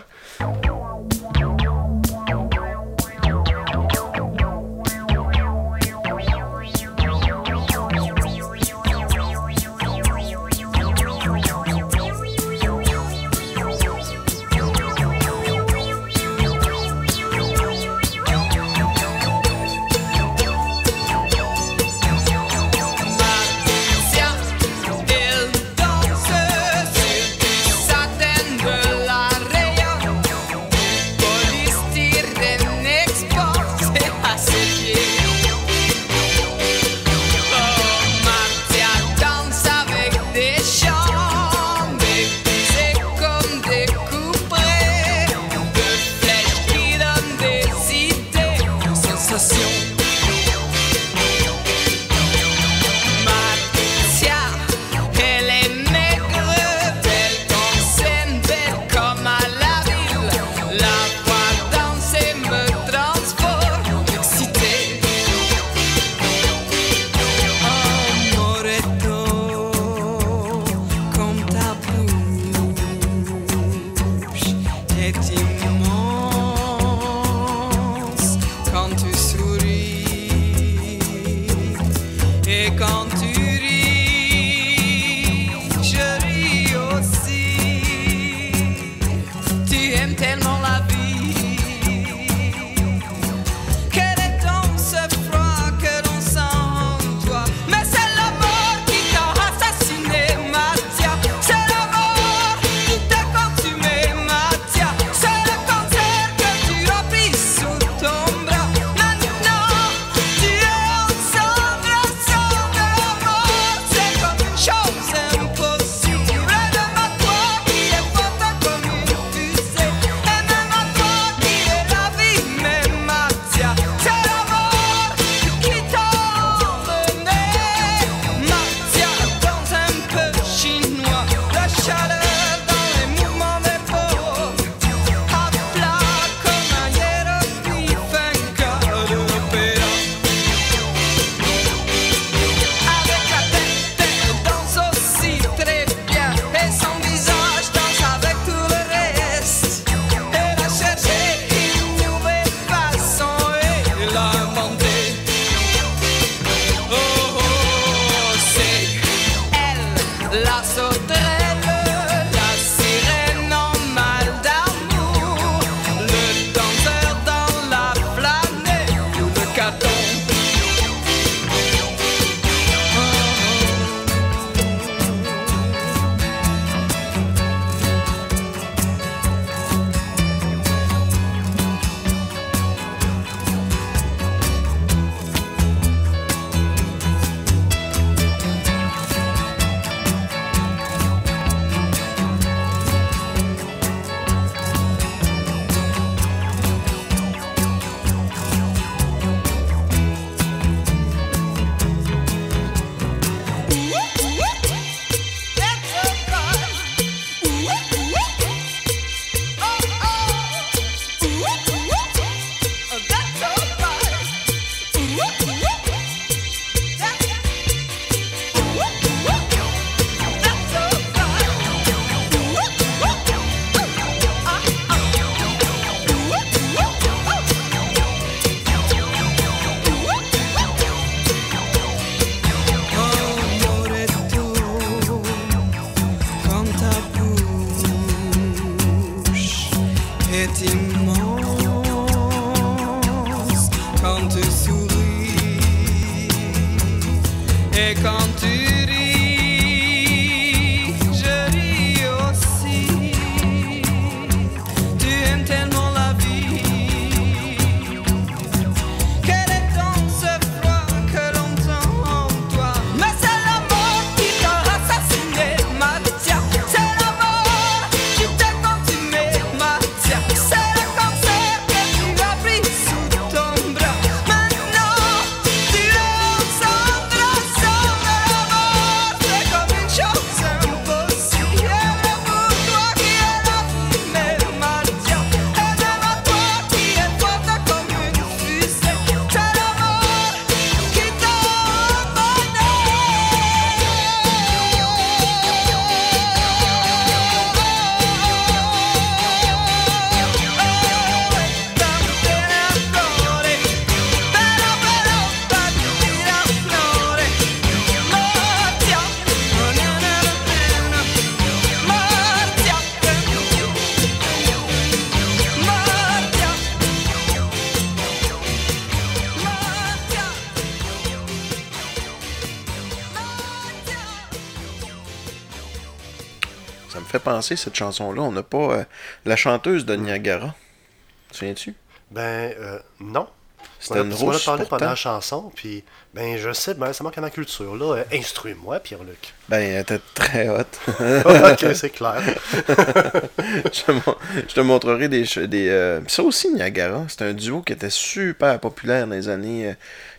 Cette chanson-là, on n'a pas euh, la chanteuse de Niagara. Tu souviens-tu? Ben, euh, non. C'était une Tu m'en as rousse, parlé pendant la chanson, puis ben, je sais, ben, ça manque à ma culture. Là, Euh, instruis-moi, Pierre-Luc. Ben, elle était très haute. ok, c'est clair. je, te mon- je te montrerai des... des euh, Ça aussi, Niagara, c'est un duo qui était super populaire dans les années... euh,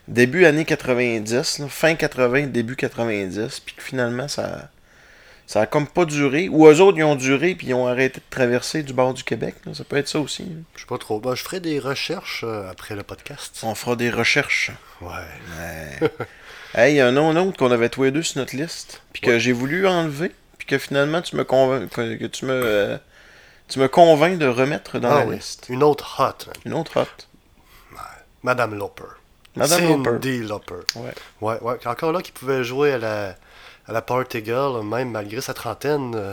début années 90, là, fin 80, début 90, puis que finalement, ça... Ça a comme pas duré. Ou eux autres, ils ont duré, puis ils ont arrêté de traverser du bord du Québec. là. Ça peut être ça aussi. là. Je sais pas trop. Ben, je ferai des recherches euh, après le podcast. On fera des recherches. Ouais. Ouais. hey, il y a un nom autre qu'on avait tous les deux sur notre liste, puis que j'ai voulu enlever, puis que finalement tu me convainc que, tu me euh, tu me convaincs de remettre dans Ah la oui. liste. Une autre hot. Une autre hot. Madame Loper. Madame Loper. Cindy Loper. Ouais. Ouais, ouais. Encore là, qui pouvait jouer à la, à la Party Girl, même malgré sa trentaine. euh,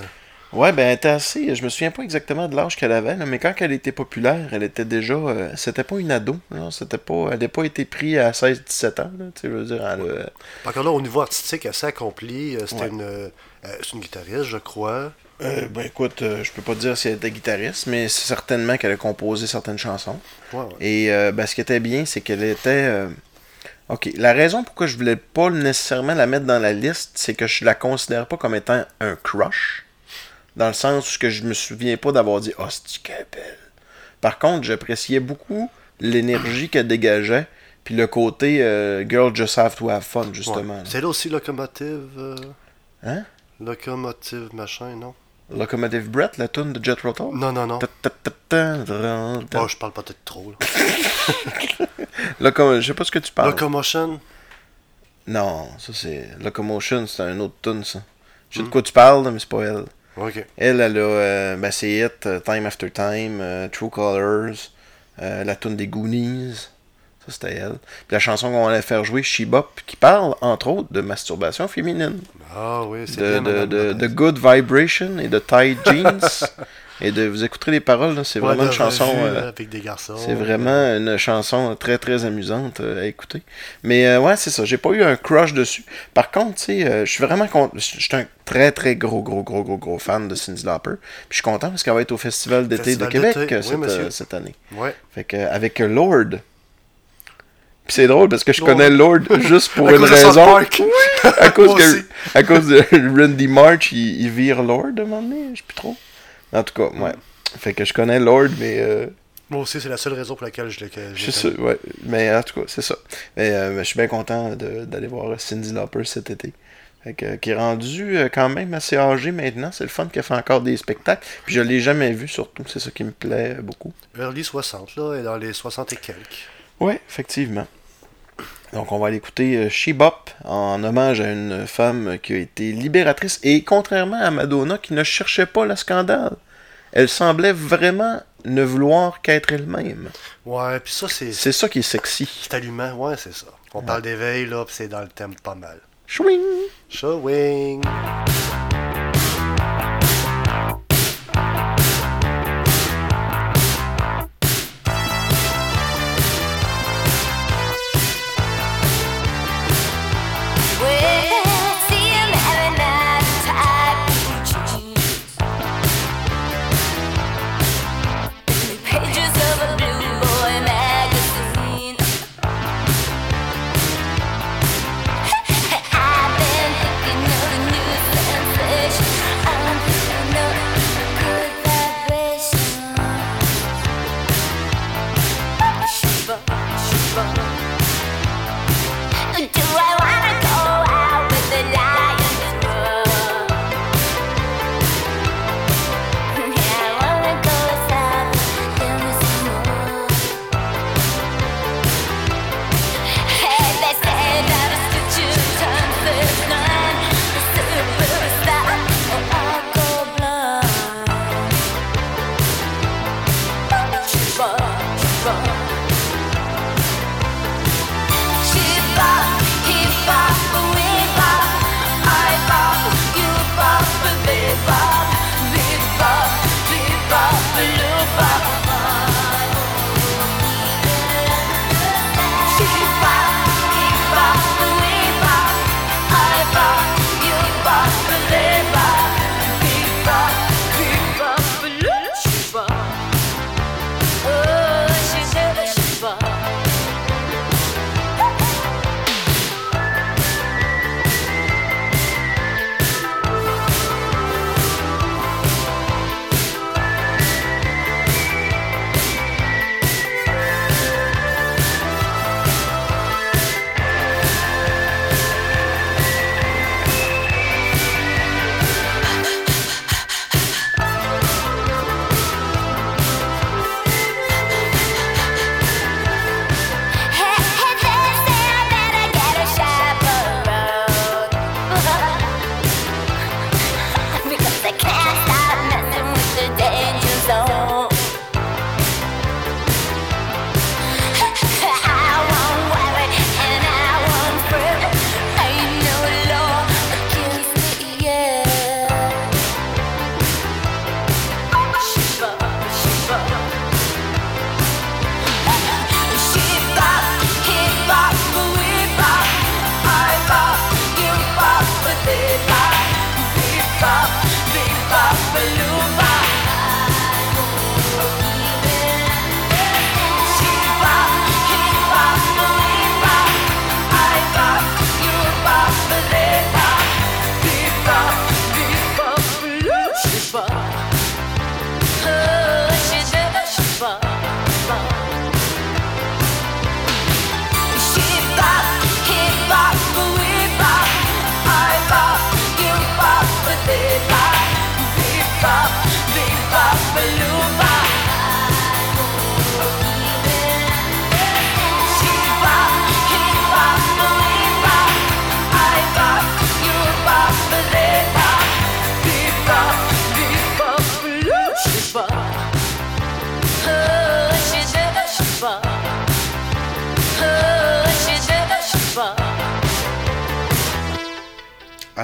Ouais, ben elle était assez. Je me souviens pas exactement de l'âge qu'elle avait, là, mais quand elle était populaire, elle était déjà. euh, c'était pas une ado. là, C'était pas. Elle n'a pas été prise à 16-17 ans. Là, je veux dire, elle a- Encore là, au niveau artistique, assez accompli. Euh, C'était Ouais. une, euh, c'est une guitariste, je crois. Euh, ben écoute, euh, je peux pas te dire si elle était guitariste, mais c'est certainement qu'elle a composé certaines chansons. Ouais, ouais. Et euh, ben, ce qui était bien, c'est qu'elle était. Ok, la raison pourquoi je voulais pas nécessairement la mettre dans la liste, c'est que je la considère pas comme étant un crush. Dans le sens où que je me souviens pas d'avoir dit Oh, c'est qu'elle est belle. Par contre, j'appréciais beaucoup l'énergie qu'elle dégageait, puis le côté euh, Girl Just Have to Have Fun, justement. Ouais. C'est là aussi Locomotive. euh, Hein? Locomotive machin, non? Locomotive Brett, la tune de Jet Rotor? Non, non, non. Oh, je parle peut-être trop. Là. Je sais pas ce que tu parles. Locomotion? Non, ça c'est. Locomotion, c'est un autre tune, ça. Je sais de quoi tu parles, mais c'est pas elle. Elle, elle a. Euh, ben, c'est It, euh, Time After Time, euh, True Colors, euh, la tune des Goonies. Ça, c'était elle. Puis la chanson qu'on allait faire jouer, She Bop, qui parle, entre autres, de masturbation féminine. Ah oui, c'est De, bien. de, Good Vibration et de Tight Jeans. et de. Vous écouterez les paroles, là, c'est Ouais, vraiment une chanson. revue, euh, avec des garçons. c'est vraiment une chanson très très amusante euh, à écouter. Mais euh, ouais, c'est ça. J'ai pas eu un crush dessus. Par contre, tu sais, euh, je suis vraiment content. Je suis un très très gros gros gros gros gros fan de Cyndi Lauper. Puis je suis content parce qu'elle va être au Festival d'été de Québec euh, oui, cette, euh, année. Ouais. Fait que euh, avec euh, Lord. Puis c'est drôle parce que je connais Lord juste pour une raison. Park. à cause que à cause de Randy March, il, il vire Lord à un moment donné, je sais plus trop. En tout cas, ouais. Fait que je connais Lord, mais euh, Moi aussi, c'est la seule raison pour laquelle je l'ai. que je l'ai sais, ouais. Mais en tout cas, c'est ça. Mais euh, je suis bien content d'aller voir Cindy Lauper cet été. Fait que, qui est rendu euh, quand même assez âgé maintenant. C'est le fun qu'elle fait encore des spectacles. Puis je l'ai jamais vu surtout. C'est ça qui me plaît beaucoup. Early 60, là, et dans les 60 et quelques. Ouais, effectivement. Donc on va aller écouter euh, She Bop en hommage à une femme qui a été libératrice. Et contrairement à Madonna qui ne cherchait pas le scandale, elle semblait vraiment ne vouloir qu'être elle-même. Ouais, puis ça, c'est C'est ça qui est sexy. c'est allumant. Ouais, c'est ça. On parle d'éveil, là, c'est dans le thème pas mal. Chouing! Showing.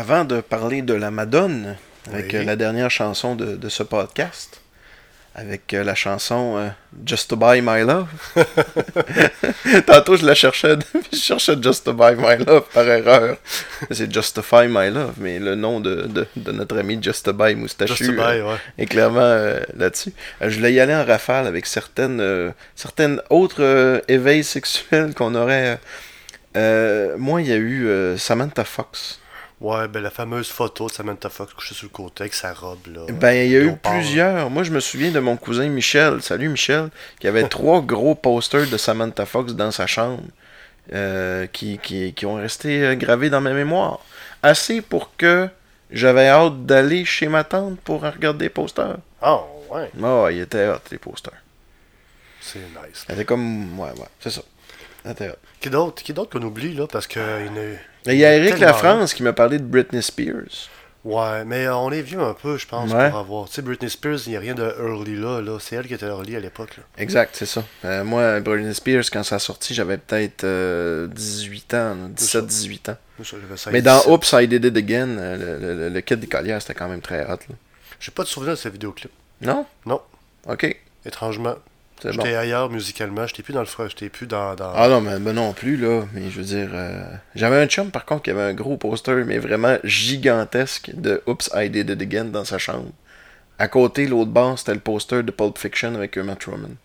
Avant de parler de la Madone, avec Oui. euh, la dernière chanson de, de ce podcast, avec euh, la chanson euh, Just to Buy My Love. Tantôt, je la cherchais, je cherchais Just to Buy My Love par erreur. C'est Justify My Love, mais le nom de, de, de notre ami Just to Buy Moustachu Just to buy, euh, ouais. est clairement là-dessus. Je voulais y aller en rafale avec certaines, certaines autres éveils sexuels qu'on aurait. moi, il y a eu Samantha Fox. Ouais, ben la fameuse photo de Samantha Fox couchée sur le côté avec sa robe, là. Ben, il y a eu plusieurs. Moi, je me souviens de mon cousin Michel. Salut Michel. Qui avait trois gros posters de Samantha Fox dans sa chambre. euh, qui, qui, qui ont resté euh, gravés dans ma mémoire. Assez pour que j'avais hâte d'aller chez ma tante pour regarder les posters. Ah, ouais, Ah, il était hot, les posters. c'est nice. Il était comme. Ouais, ouais, c'est ça. Était hot. Qui d'autre qu'on oublie, là, parce que il y en a Il y a Eric Lafrance qui m'a parlé de Britney Spears. Ouais, mais euh, on est vieux un peu, je pense, Ouais. pour avoir. Tu sais, Britney Spears, il n'y a rien de early là, là. C'est elle qui était early à l'époque. Exact, c'est ça. Euh, moi, Britney Spears, quand ça a sorti, j'avais peut-être euh, 18 ans, 17-18 ans. Moi, ça, j'avais 16, Mais dans 17. Oops, I Did It Again, euh, le, le, le, le kit des collières, c'était quand même très hot. Là. J'ai pas de souvenir de ce vidéoclip. Non? Non. Ok, Étrangement. Bon. J'étais ailleurs musicalement, j'étais plus dans le froid, j'étais plus dans. dans... Ah non, mais ben non plus, là. Mais je veux dire, euh, j'avais un chum, par contre, qui avait un gros poster, mais vraiment gigantesque, de Oops, I Did It Again dans sa chambre. À côté, l'autre bord, c'était le poster de Pulp Fiction avec Uma Truman.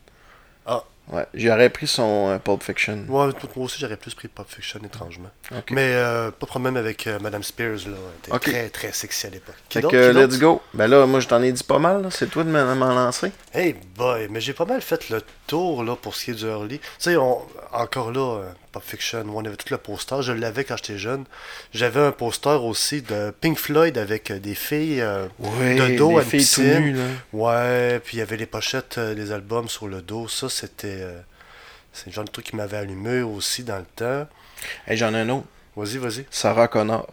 Ouais, j'aurais pris son euh, Pulp Fiction. Ouais, moi aussi, j'aurais plus pris Pop Fiction, étrangement. Mais euh, pas de problème avec euh, Madame Spears, là. Elle était très, très sexy à l'époque. Fait que, let's go. Ben là, moi, je t'en ai dit pas mal, là. C'est toi de m'en m'en lancer. Hey boy, mais j'ai pas mal fait le tour là pour ce qui est du early. Tu sais, on- encore là, euh, Pop Fiction, on avait tout le poster. Je l'avais quand j'étais jeune. J'avais un poster aussi de Pink Floyd avec euh, des filles euh, de dos à une piscine. nues. Ouais, puis il y avait les pochettes euh, des albums sur le dos. Ça, c'était. euh, c'est le genre de truc qui m'avait allumé aussi dans le temps. Hey, j'en ai un autre. Vas-y, vas-y. Sarah Connor.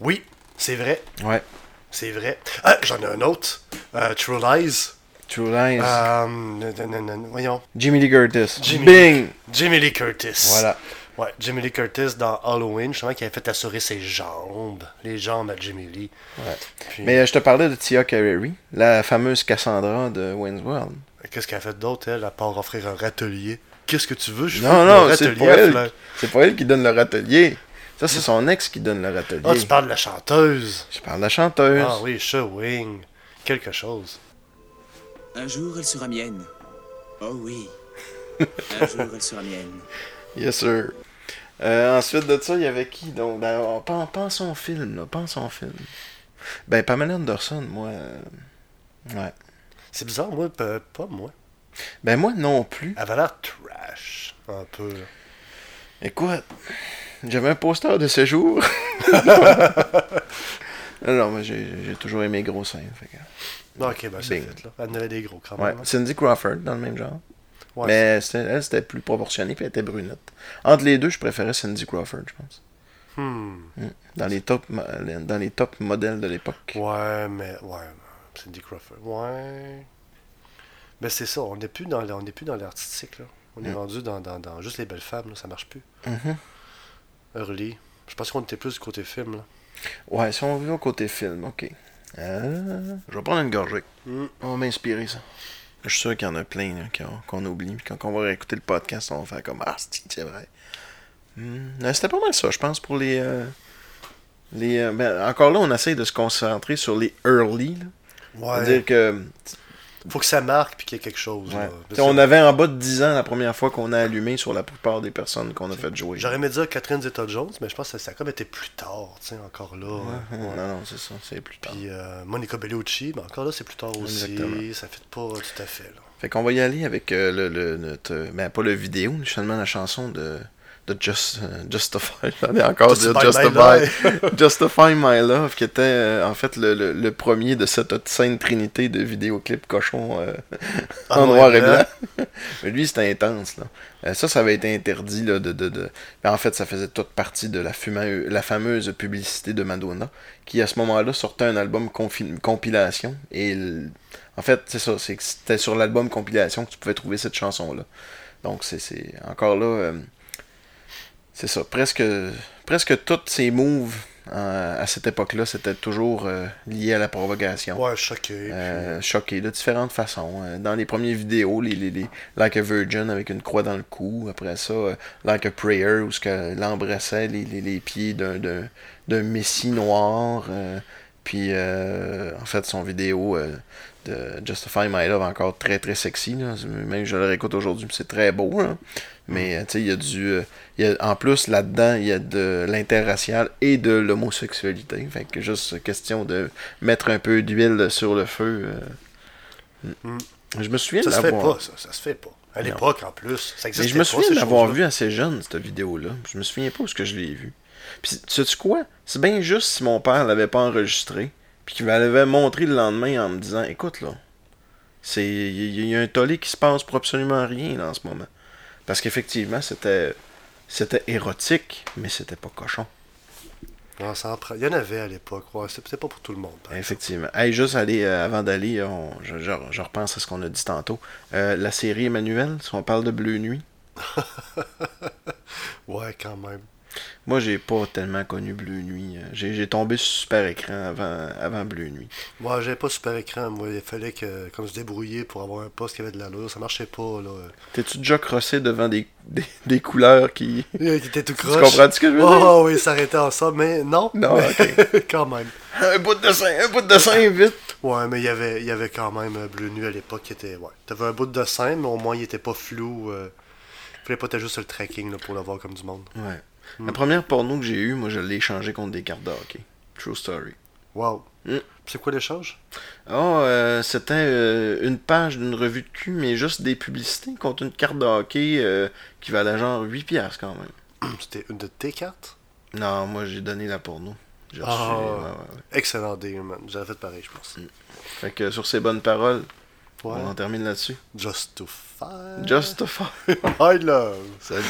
Oui, c'est vrai. Ouais. C'est vrai. Ah, j'en ai un autre. Euh, True Lies. True Lies. Euh, voyons. Jimmy Lee Curtis. Jimmy Bing! Jamie Lee Curtis. Voilà. Ouais, Jamie Lee Curtis dans Halloween, justement, qui avait fait assurer ses jambes. Les jambes à Jamie Lee. Ouais. Puis, Mais euh, je te parlais de Tia Carrere, la fameuse Cassandra de Wayne's World. qu'est-ce qu'elle a fait d'autre, elle, à part offrir un râtelier? Qu'est-ce que tu veux Je Non, non, c'est râtelier pas elle. C'est pas elle qui donne le râtelier. Ça, c'est son ex qui donne le râtelier. Ah, tu parles de la chanteuse. Je parle de la chanteuse. Ah oui, Wing. Quelque chose. Un jour, elle sera mienne. Oh oui. Un jour, elle sera mienne. Yes, sir. Euh, ensuite de ça, il y avait qui donc? Ben, on pense, pense son film, là. Pense son film. Ben, Pamela Anderson, moi. euh, Ouais. C'est bizarre, moi, pas moi. Ben, moi non plus. Elle avait l'air trash. Un peu. Écoute, j'avais un poster de séjour. non, non, mais j'ai j'ai toujours aimé gros seins. fait que- Non, ok, ben c'est fait, là. Elle en avait des gros quand Ouais. même. hein. Cindy Crawford, dans le même genre. Ouais, mais elle, c'était plus proportionné, puis elle était brunette. Entre les deux, je préférais Cindy Crawford, je pense. Hmm. Dans les top, dans les top modèles de l'époque. Ouais, mais. Ouais, Cindy Crawford. Ouais. Mais c'est ça, on n'est plus dans on plus dans l'artistique, là. On est Mm. rendu dans, dans, dans juste les belles femmes, là. Ça marche plus. Mhm. Early. Je pense qu'on était plus du côté film, là. Ouais, si on veut au côté film, ok. Euh, je vais prendre une gorgée. Mm. On va m'inspirer ça. Je suis sûr qu'il y en a plein là, qu'on oublie. Puis quand on va réécouter le podcast, on va faire comme Ah, c'est vrai? Hmm, euh, C'était pas mal ça, je pense, pour les. euh, les euh, ben, encore là, on essaye de se concentrer sur les early. là. Ouais. C'est-à-dire que. Faut que ça marque puis qu'il y ait quelque chose. ouais. là. T'sais, on avait en bas de 10 ans la première fois qu'on a allumé sur la plupart des personnes qu'on a fait jouer. J'aurais aimé dire Catherine Zeta-Jones, mais je pense que ça a comme été plus tard, tu sais, encore là. Ouais, Ouais. Non, non, c'est ça, c'est plus tard. Puis euh, Monica Bellucci, mais encore là, c'est plus tard aussi. Exactement. Ça fait pas tout à fait, là. Fait qu'on va y aller avec euh, le, le notre, ben pas le vidéo, mais seulement la chanson de, de Just, euh, Justify. J'en ai encore Justify Justify. My Justify My Love, qui était euh, en fait le, le, le premier de cette sainte trinité de vidéoclips cochons euh, Ah, en noir et ouais, blanc. mais lui, c'était intense. Là. Euh, ça, ça avait été interdit. Là, de, de, de... ben, en fait, ça faisait toute partie de la, la fameuse publicité de Madonna, qui à ce moment-là sortait un album compilation. Et en fait, c'est ça, c'est que c'était sur l'album compilation que tu pouvais trouver cette chanson-là. Donc, c'est- c'est encore là. C'est ça, presque, presque toutes ces moves Euh, à cette époque-là, c'était toujours euh, lié à la provocation. Ouais, choqué. Euh, choqué de différentes façons. Dans les premières vidéos, les, les, les Like a Virgin avec une croix dans le cou. Après ça, Like a Prayer où ce que l'embrassait les, les, les pieds d'un, d'un, d'un messie noir. puis en fait, son vidéo euh, Justify My Love encore très très sexy. Là. Même je le réécoute aujourd'hui, c'est très beau. là. Mais euh, tu sais, il y a du. euh, y a, en plus, là-dedans, il y a de l'interracial et de l'homosexualité. Fait que juste question de mettre un peu d'huile sur le feu. euh. Mm. Je me souviens Ça de se fait pas, ça. Ça se fait pas. À l'époque, en plus, ça Mais je me souviens choses-là. vu assez jeune, cette vidéo-là. Je me souviens pas où est-ce que je l'ai vu. Puis, sais-tu quoi? C'est bien juste si mon père l'avait pas enregistré, puis qu'il m'avait montré le lendemain en me disant Écoute, là, c'est il y, a un tollé qui se passe pour absolument rien là, en ce moment. Parce qu'effectivement, c'était c'était érotique, mais c'était pas cochon. Non, Il y en avait à l'époque, ouais. C'était pas pour tout le monde. Effectivement. Hey, juste aller, euh, avant d'aller, on- je, je- je repense à ce qu'on a dit tantôt. Euh, la série Emmanuel, si on parle de Bleu Nuit, Ouais, quand même. Moi j'ai pas tellement connu Bleu Nuit. Euh, J'ai tombé sur Super Écran avant, avant Bleu Nuit. Moi, j'avais pas super écran. Moi, il fallait que, comme se débrouiller pour avoir un poste qui avait de l'allure. Ça marchait pas, là. T'es-tu déjà crossé devant des, des, des couleurs qui. Il tout Tu comprends ce que je veux dire? Oh, oui, ça arrêtait ensemble, mais non. Non, ok. quand même. Un bout de dessin, un bout de dessin, vite! Ouais, mais il y avait, il y avait quand même euh, Bleu Nuit à l'époque qui était. Ouais. T'avais un bout de dessin, mais au moins il était pas flou. Euh... Fallait pas t'ajouter sur le tracking là, pour le voir comme du monde. Ouais. Mm. La première porno que j'ai eue, moi je l'ai échangé contre des cartes de hockey. True story. Wow. Mm. C'est quoi l'échange? Oh, euh, c'était euh, une page d'une revue de cul, mais juste des publicités contre une carte de hockey euh, qui valait genre 8$ piastres quand même. C'était une de tes cartes? Non, moi j'ai donné la porno. J'ai reçu, Ah. ouais, ouais, ouais. Excellent deal, man. J'aurais fait pareil, je pense. Fait que sur ces bonnes paroles, Ouais. on en termine là-dessus. Just to fight. Just to. I love. Salut.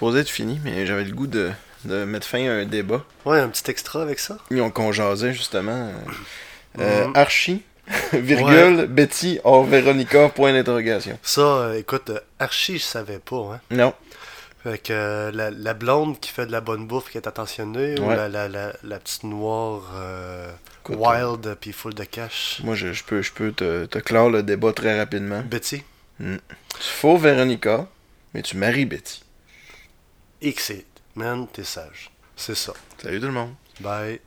Supposé être fini, mais j'avais le goût de, de mettre fin à un débat. Ouais, un petit extra avec ça. Ils ont qu'on jasait, justement. euh, euh, Mhm. Archie, virgule, Betty, hors Véronica, point d'interrogation. Ça, euh, écoute, euh, Archie, je savais pas, hein. Non. Fait que la, la blonde qui fait de la bonne bouffe, qui est attentionnée, ou Ouais. la, la, la, la petite noire Écoute, wild puis full de cash. Moi, je, je peux, je peux te, te clore le débat très rapidement. Betty. Mm. Tu faux Véronica, mais tu maries Betty. X, man, t'es sage. C'est ça. Salut tout le monde. Bye.